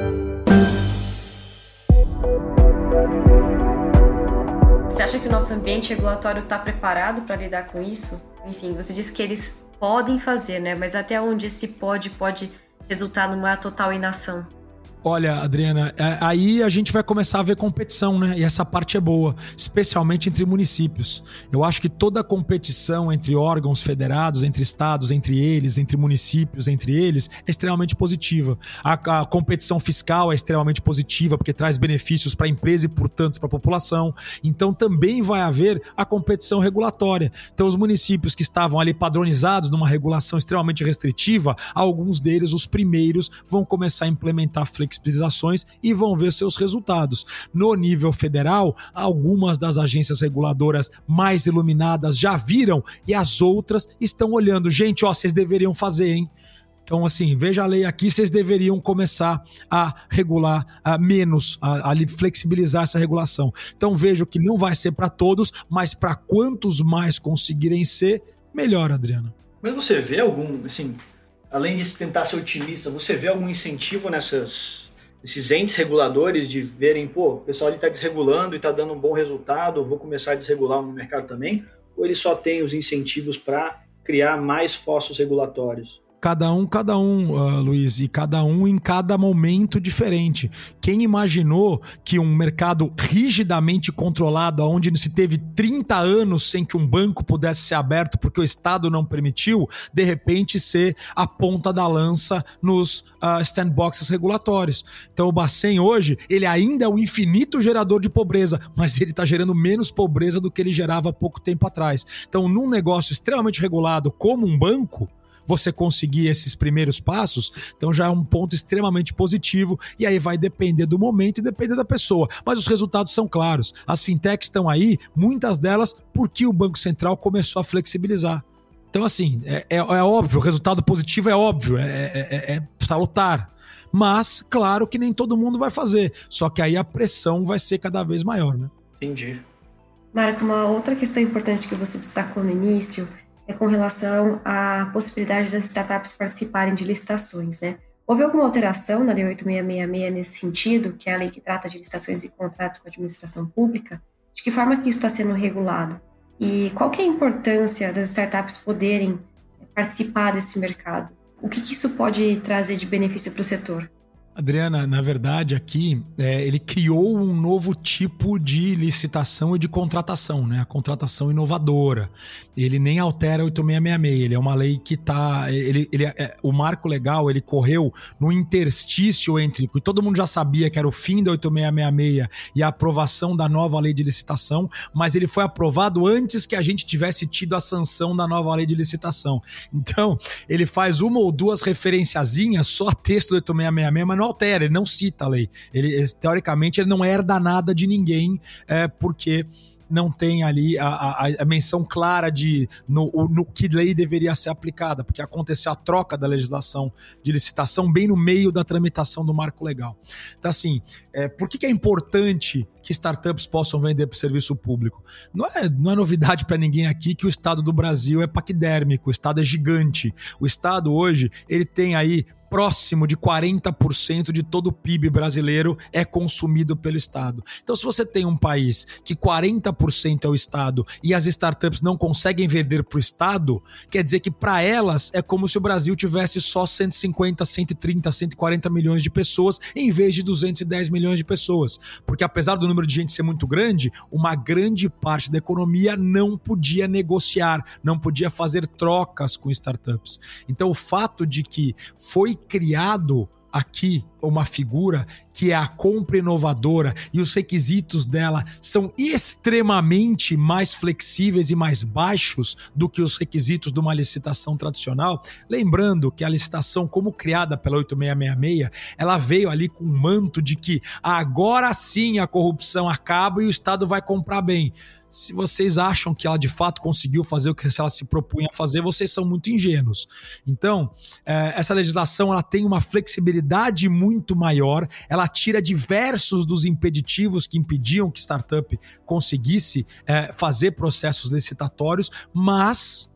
Você acha que o nosso ambiente regulatório está preparado para lidar com isso? Enfim, você disse que eles podem fazer, né? Mas até onde esse pode pode resultar numa total inação? Olha, Adriana, é, aí a gente vai começar a ver competição, né? E essa parte é boa, especialmente entre municípios. Eu acho que toda competição entre órgãos federados, entre estados, entre eles, entre municípios, entre eles, é extremamente positiva. A, a competição fiscal é extremamente positiva, porque traz benefícios para a empresa e, portanto, para a população. Então também vai haver a competição regulatória. Então, os municípios que estavam ali padronizados numa regulação extremamente restritiva, alguns deles, os primeiros, vão começar a implementar flexibilidade flexibilizações e vão ver seus resultados. No nível federal, algumas das agências reguladoras mais iluminadas já viram e as outras estão olhando. Gente, ó, vocês deveriam fazer, hein? Então, assim, veja a lei aqui, vocês deveriam começar a regular a menos, a, a, flexibilizar essa regulação. Então, vejo que não vai ser para todos, mas para quantos mais conseguirem ser, melhor, Adriana. Mas você vê algum, assim, além de tentar ser otimista, você vê algum incentivo nessas, nesses entes reguladores de verem, pô, o pessoal está desregulando e está dando um bom resultado, vou começar a desregular no mercado também? Ou ele só tem os incentivos para criar mais fossos regulatórios? Cada um, cada um, uh, Luiz, e cada um em cada momento diferente. Quem imaginou que um mercado rigidamente controlado, onde se teve 30 anos sem que um banco pudesse ser aberto porque o Estado não permitiu, de repente ser a ponta da lança nos uh, sandboxes regulatórios. Então o Bacen hoje, ele ainda é um infinito gerador de pobreza, mas ele está gerando menos pobreza do que ele gerava pouco tempo atrás. Então, num negócio extremamente regulado como um banco, você conseguir esses primeiros passos, então já é um ponto extremamente positivo e aí vai depender do momento e depender da pessoa. Mas os resultados são claros. As fintechs estão aí, muitas delas porque o Banco Central começou a flexibilizar. Então, assim, é, é, é óbvio, o resultado positivo é óbvio, é, é, é, é salutar. Mas, claro que nem todo mundo vai fazer. Só que aí a pressão vai ser cada vez maior, né? Entendi. Marco, uma outra questão importante que você destacou no início é com relação à possibilidade das startups participarem de licitações, né? Houve alguma alteração na Lei 8666 nesse sentido, que é a lei que trata de licitações e contratos com a administração pública? De que forma que isso está sendo regulado? E qual que é a importância das startups poderem participar desse mercado? O que, que isso pode trazer de benefício para o setor? Adriana, na verdade, aqui é, ele criou um novo tipo de licitação e de contratação, né? A contratação inovadora. Ele nem altera 8666, ele é uma lei que está. Ele, ele, é, o marco legal ele correu no interstício entre. que todo mundo já sabia que era o fim da 8666 e a aprovação da nova lei de licitação, mas ele foi aprovado antes que a gente tivesse tido a sanção da nova lei de licitação. Então, ele faz uma ou duas referenciazinhas, só texto do 8666, mas não altera, ele não cita a lei. Ele, teoricamente, ele não herda nada de ninguém, é, porque não tem ali a, a, a menção clara de no, no, que lei deveria ser aplicada, porque aconteceu a troca da legislação de licitação bem no meio da tramitação do marco legal. Então, assim, é, por que, que é importante que startups possam vender para o serviço público? Não é, não é novidade para ninguém aqui que o Estado do Brasil é paquidérmico, o Estado é gigante. O Estado hoje ele tem aí próximo de 40% de todo o PIB brasileiro é consumido pelo Estado. Então, se você tem um país que 40% é o Estado e as startups não conseguem vender para o Estado, quer dizer que para elas é como se o Brasil tivesse só 150, 130, 140 milhões de pessoas em vez de 210 milhões de pessoas. Porque apesar do número de gente ser muito grande, uma grande parte da economia não podia negociar, não podia fazer trocas com startups. Então, o fato de que foi criado aqui uma figura que é a compra inovadora e os requisitos dela são extremamente mais flexíveis e mais baixos do que os requisitos de uma licitação tradicional. Lembrando que a licitação, como criada pela 8666, ela veio ali com um manto de que agora sim a corrupção acaba e o Estado vai comprar bem se vocês acham que ela de fato conseguiu fazer o que ela se propunha a fazer, vocês são muito ingênuos. Então, é, essa legislação ela tem uma flexibilidade muito maior, ela tira diversos dos impeditivos que impediam que startup conseguisse é, fazer processos licitatórios, mas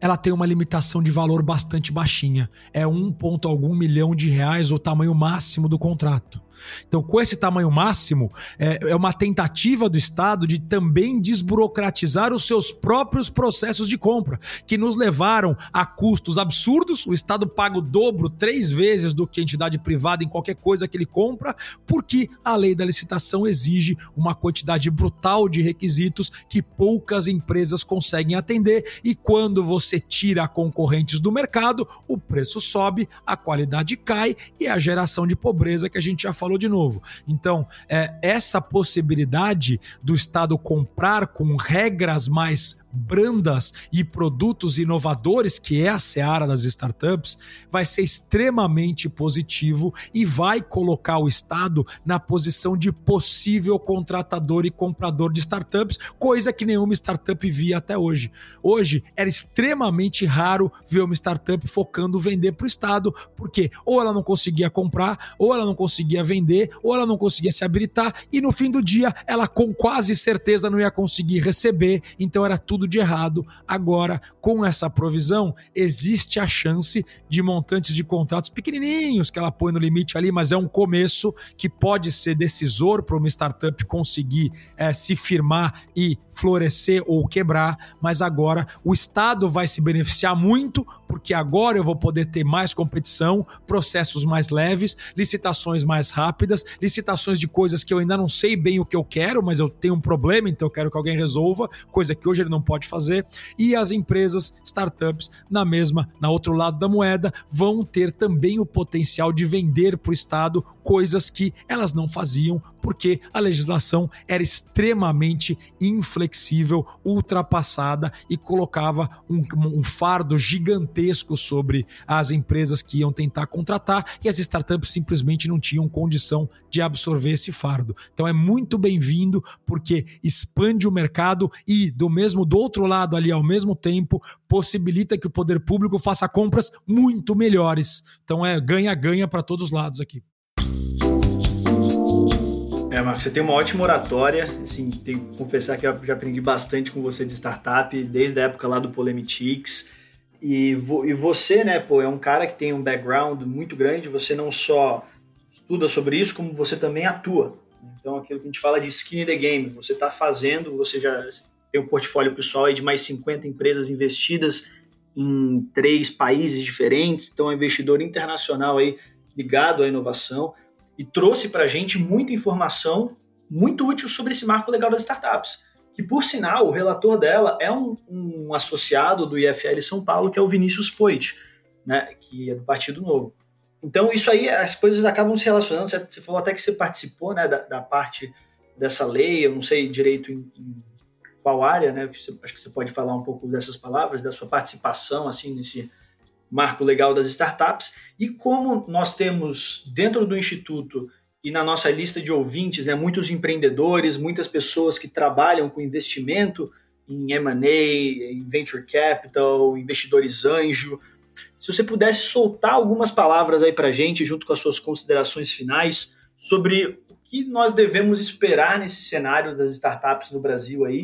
ela tem uma limitação de valor bastante baixinha. É um ponto algum milhão de reais o tamanho máximo do contrato. Então, com esse tamanho máximo, é, é, uma tentativa do Estado de também desburocratizar os seus próprios processos de compra, que nos levaram a custos absurdos. O Estado paga o dobro, três vezes do que a entidade privada em qualquer coisa que ele compra, porque a lei da licitação exige uma quantidade brutal de requisitos que poucas empresas conseguem atender. E quando você tira concorrentes do mercado, o preço sobe, a qualidade cai e é a geração de pobreza que a gente já falou falou de novo. Então, é, essa possibilidade do Estado comprar com regras mais brandas e produtos inovadores, que é a seara das startups, vai ser extremamente positivo e vai colocar o Estado na posição de possível contratador e comprador de startups, coisa que nenhuma startup via até hoje. Hoje era extremamente raro ver uma startup focando vender para o Estado, porque ou ela não conseguia comprar, ou ela não conseguia vender, ou ela não conseguia se habilitar, e no fim do dia ela com quase certeza não ia conseguir receber, então era tudo tudo de errado. Agora, com essa provisão, existe a chance de montantes de contratos pequenininhos que ela põe no limite ali, mas é um começo que pode ser decisor para uma startup conseguir é, se firmar e florescer ou quebrar. Mas agora o Estado vai se beneficiar muito, porque agora eu vou poder ter mais competição, processos mais leves, licitações mais rápidas, licitações de coisas que eu ainda não sei bem o que eu quero, mas eu tenho um problema, então eu quero que alguém resolva, coisa que hoje ele não pode fazer. E as empresas, startups, na mesma, na outro lado da moeda, vão ter também o potencial de vender para o Estado coisas que elas não faziam, porque a legislação era extremamente inflexível, ultrapassada e colocava um, um fardo gigantesco sobre as empresas que iam tentar contratar e as startups simplesmente não tinham condição de absorver esse fardo. Então é muito bem-vindo porque expande o mercado e do mesmo do outro lado ali ao mesmo tempo possibilita que o poder público faça compras muito melhores. Então é ganha-ganha para todos os lados aqui. É, Marcos, você tem uma ótima oratória. Assim, tenho que confessar que eu já aprendi bastante com você de startup, desde a época lá do Polemitics. E, vo, e você, né, pô, é um cara que tem um background muito grande. Você não só estuda sobre isso, como você também atua. Então, aquilo que a gente fala de skin in the game, você está fazendo, você já tem um portfólio pessoal de mais 50 empresas investidas em três países diferentes, então é um investidor internacional aí ligado à inovação e trouxe para a gente muita informação muito útil sobre esse marco legal das startups. Que, por sinal, o relator dela é um, um associado do IFL São Paulo, que é o Vinícius Poit, né, que é do Partido Novo. Então, isso aí, as coisas acabam se relacionando. Você, você falou até que você participou né, da, da, parte dessa lei, eu não sei direito em, em qual área, né? Acho que você pode falar um pouco dessas palavras, da sua participação assim nesse, marco legal das startups, e como nós temos dentro do Instituto e na nossa lista de ouvintes, né, muitos empreendedores, muitas pessoas que trabalham com investimento em M&A, em venture capital, investidores anjo. Se você pudesse soltar algumas palavras aí para gente, junto com as suas considerações finais, sobre o que nós devemos esperar nesse cenário das startups no Brasil aí,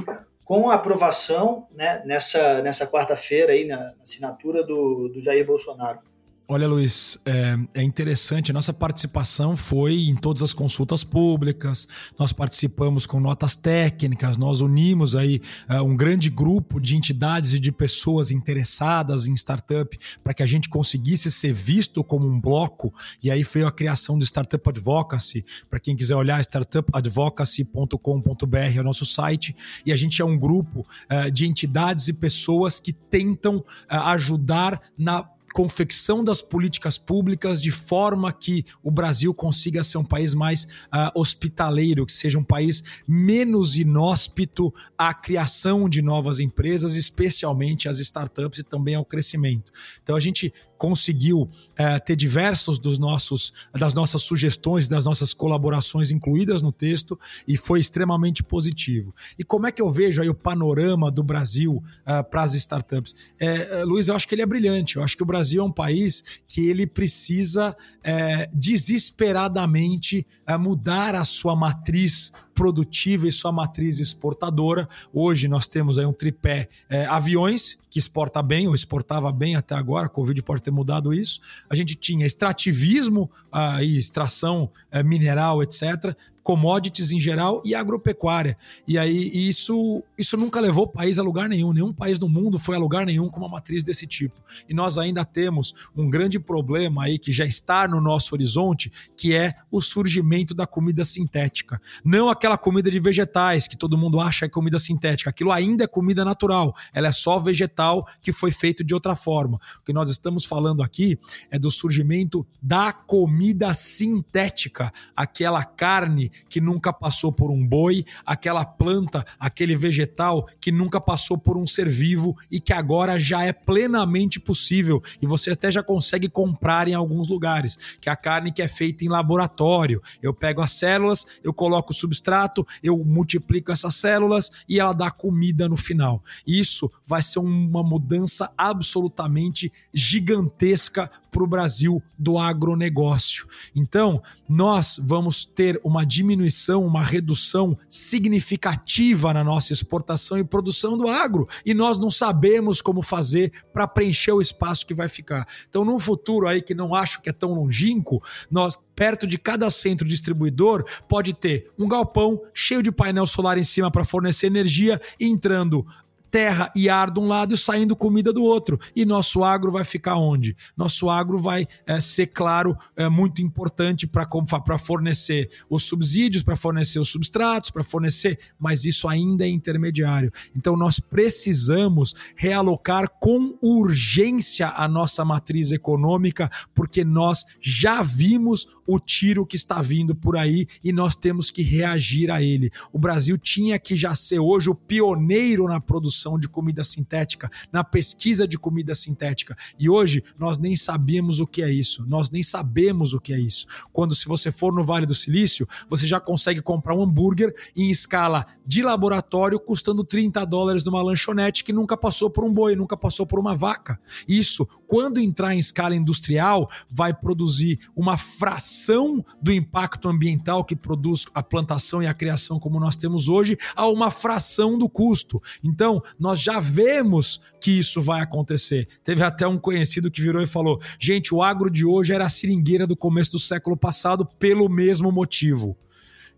com a aprovação né, nessa, nessa quarta-feira aí, na, assinatura do, do Jair Bolsonaro. Olha, Luiz, é, é, interessante. Nossa participação foi em todas as consultas públicas. Nós participamos com notas técnicas. Nós unimos aí é, um grande grupo de entidades e de pessoas interessadas em startup para que a gente conseguisse ser visto como um bloco. E aí foi a criação do Startup Advocacy. Para quem quiser olhar, startupadvocacy.com.br é o nosso site. E a gente é um grupo é, de entidades e pessoas que tentam é, ajudar na confecção das políticas públicas de forma que o Brasil consiga ser um país mais uh, hospitaleiro, que seja um país menos inóspito à criação de novas empresas, especialmente as startups e também ao crescimento. Então a gente conseguiu é, ter diversos dos nossos das nossas sugestões, das nossas colaborações incluídas no texto e foi extremamente positivo. E como é que eu vejo aí o panorama do Brasil é, para as startups? É, Luiz, eu acho que ele é brilhante. Eu acho que o Brasil é um país que ele precisa é, desesperadamente é, mudar a sua matriz produtiva e sua matriz exportadora. Hoje nós temos aí um tripé é, aviões, que exporta bem, ou exportava bem até agora, a Covid pode ter mudado isso. A gente tinha extrativismo ah, e extração é, mineral, etc commodities em geral e agropecuária. E aí isso, isso nunca levou o país a lugar nenhum. Nenhum país do mundo foi a lugar nenhum com uma matriz desse tipo. E nós ainda temos um grande problema aí que já está no nosso horizonte, que é o surgimento da comida sintética. Não aquela comida de vegetais que todo mundo acha é comida sintética. Aquilo ainda é comida natural. Ela é só vegetal que foi feito de outra forma. O que nós estamos falando aqui é do surgimento da comida sintética, aquela carne que nunca passou por um boi, aquela planta, aquele vegetal que nunca passou por um ser vivo e que agora já é plenamente possível e você até já consegue comprar em alguns lugares, que é a carne que é feita em laboratório. Eu pego as células, eu coloco o substrato eu multiplico essas células e ela dá comida no final. Isso vai ser uma mudança absolutamente gigantesca para o Brasil do agronegócio. Então, nós vamos ter uma diminuição, uma redução significativa na nossa exportação e produção do agro. E nós não sabemos como fazer para preencher o espaço que vai ficar. Então, num futuro aí que não acho que é tão longínquo, nós perto de cada centro distribuidor pode ter um galpão cheio de painel solar em cima para fornecer energia, entrando terra e ar de um lado e saindo comida do outro. E nosso agro vai ficar onde? Nosso agro vai é, ser, claro, é, muito importante para fornecer os subsídios, para fornecer os substratos, para fornecer, mas isso ainda é intermediário. Então nós precisamos realocar com urgência a nossa matriz econômica, porque nós já vimos o tiro que está vindo por aí e nós temos que reagir a ele. O Brasil tinha que já ser hoje o pioneiro na produção de comida sintética, na pesquisa de comida sintética. E hoje nós nem sabemos o que é isso. Nós nem sabemos o que é isso. Quando se você for no Vale do Silício, você já consegue comprar um hambúrguer em escala de laboratório custando 30 dólares numa lanchonete que nunca passou por um boi, nunca passou por uma vaca. Isso, quando entrar em escala industrial, vai produzir uma fração do impacto ambiental que produz a plantação e a criação como nós temos hoje a uma fração do custo. Então, nós já vemos que isso vai acontecer. Teve até um conhecido que virou e falou: gente, o agro de hoje era a seringueira do começo do século passado pelo mesmo motivo.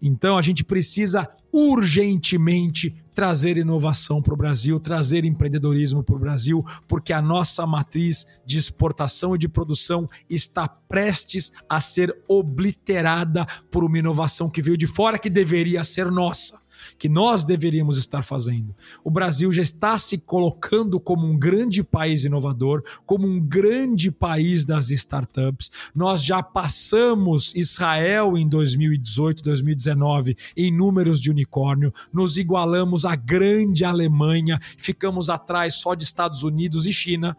Então a gente precisa urgentemente trazer inovação para o Brasil, trazer empreendedorismo para o Brasil, porque a nossa matriz de exportação e de produção está prestes a ser obliterada por uma inovação que veio de fora que deveria ser nossa que nós deveríamos estar fazendo. O Brasil já está se colocando como um grande país inovador, como um grande país das startups. Nós já passamos Israel em 2018, 2019 em números de unicórnio, nos igualamos à grande Alemanha, ficamos atrás só de Estados Unidos e China.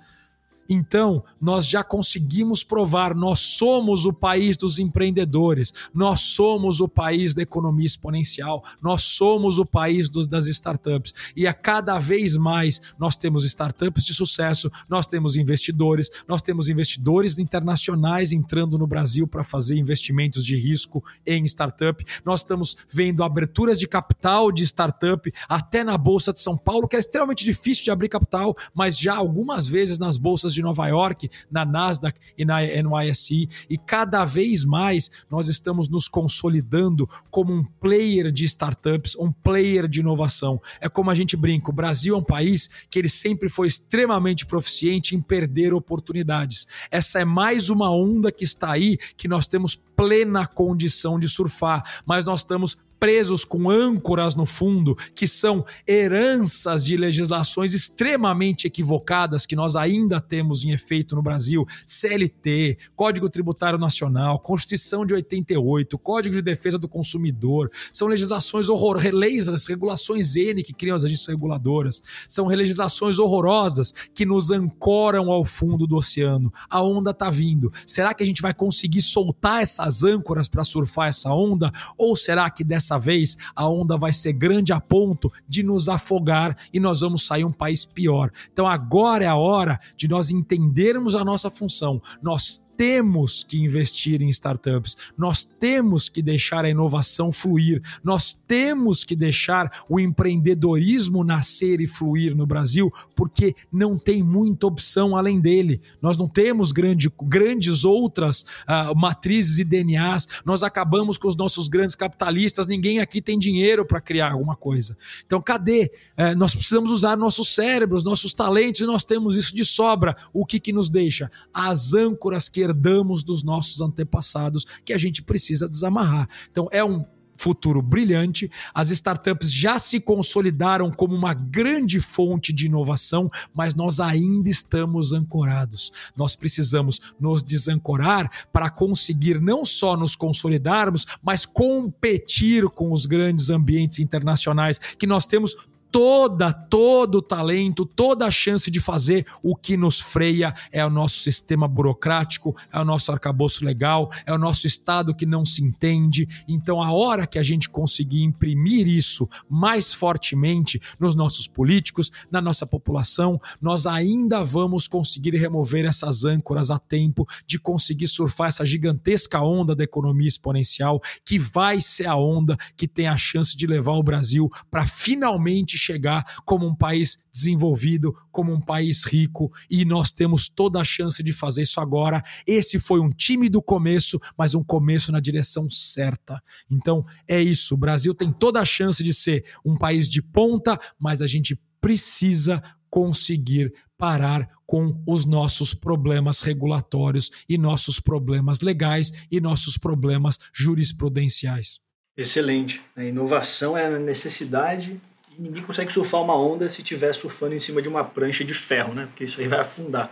Então, nós já conseguimos provar, nós somos o país dos empreendedores, nós somos o país da economia exponencial, nós somos o país dos, das startups. E a cada vez mais nós temos startups de sucesso, nós temos investidores, nós temos investidores internacionais entrando no Brasil para fazer investimentos de risco em startup. Nós estamos vendo aberturas de capital de startup até na Bolsa de São Paulo, que é extremamente difícil de abrir capital, mas já algumas vezes nas bolsas de Nova York, na Nasdaq e na NYSE, e cada vez mais nós estamos nos consolidando como um player de startups, um player de inovação. É como a gente brinca, o Brasil é um país que ele sempre foi extremamente proficiente em perder oportunidades. Essa é mais uma onda que está aí que nós temos plena condição de surfar, mas nós estamos presos com âncoras no fundo, que são heranças de legislações extremamente equivocadas que nós ainda temos em efeito no Brasil, CLT, Código Tributário Nacional, Constituição de 88, Código de Defesa do Consumidor, são legislações horrorosas, leis, as regulações N que criam as agências reguladoras, são legislações horrorosas que nos ancoram ao fundo do oceano. A onda está vindo. Será que a gente vai conseguir soltar essas âncoras para surfar essa onda? Ou será que dessa dessa vez a onda vai ser grande a ponto de nos afogar e nós vamos sair um país pior. Então agora é a hora de nós entendermos a nossa função. Nós temos que investir em startups, nós temos que deixar a inovação fluir, nós temos que deixar o empreendedorismo nascer e fluir no Brasil, porque não tem muita opção além dele. Nós não temos grande, grandes outras uh, matrizes e DNAs, nós acabamos com os nossos grandes capitalistas, ninguém aqui tem dinheiro para criar alguma coisa. Então, cadê? Uh, nós precisamos usar nossos cérebros, nossos talentos, e nós temos isso de sobra. O que, que nos deixa? As âncoras que herdamos dos nossos antepassados que a gente precisa desamarrar. Então é um futuro brilhante. As startups já se consolidaram como uma grande fonte de inovação, mas nós ainda estamos ancorados. Nós precisamos nos desancorar para conseguir não só nos consolidarmos, mas competir com os grandes ambientes internacionais que nós temos toda, todo o talento, toda a chance de fazer o que nos freia é o nosso sistema burocrático, é o nosso arcabouço legal, é o nosso Estado que não se entende. Então, a hora que a gente conseguir imprimir isso mais fortemente nos nossos políticos, na nossa população, nós ainda vamos conseguir remover essas âncoras a tempo de conseguir surfar essa gigantesca onda da economia exponencial, que vai ser a onda que tem a chance de levar o Brasil para finalmente chegar como um país desenvolvido, como um país rico, e nós temos toda a chance de fazer isso agora. Esse foi um tímido começo, mas um começo na direção certa. Então, é isso. O Brasil tem toda a chance de ser um país de ponta, mas a gente precisa conseguir parar com os nossos problemas regulatórios e nossos problemas legais e nossos problemas jurisprudenciais. Excelente. A inovação é a necessidade ninguém consegue surfar uma onda se estiver surfando em cima de uma prancha de ferro, né? Porque isso aí vai afundar.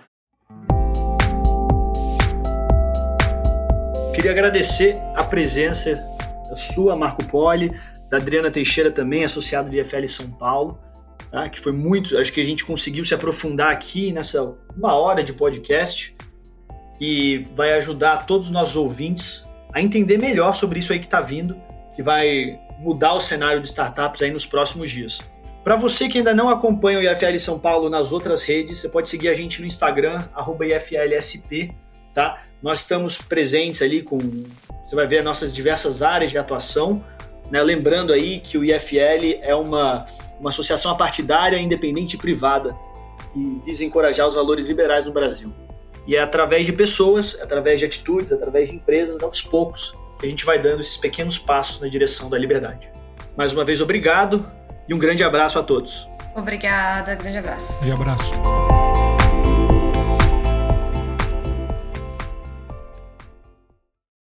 Queria agradecer a presença da sua, Marco Poli, da Adriana Teixeira também, associada do IFL São Paulo, tá? que foi muito, acho que a gente conseguiu se aprofundar aqui nessa uma hora de podcast e vai ajudar todos os nossos ouvintes a entender melhor sobre isso aí que está vindo que vai mudar o cenário de startups aí nos próximos dias. Para você que ainda não acompanha o IFL São Paulo nas outras redes, você pode seguir a gente no Instagram, IFLSP, tá? Nós estamos presentes ali com. Você vai ver as nossas diversas áreas de atuação. Né? Lembrando aí que o IFL é uma, uma associação apartidária, independente e privada, que visa encorajar os valores liberais no Brasil. E é através de pessoas, através de atitudes, através de empresas, aos poucos, a gente vai dando esses pequenos passos na direção da liberdade. Mais uma vez, obrigado e um grande abraço a todos. Obrigada, grande abraço. Grande abraço.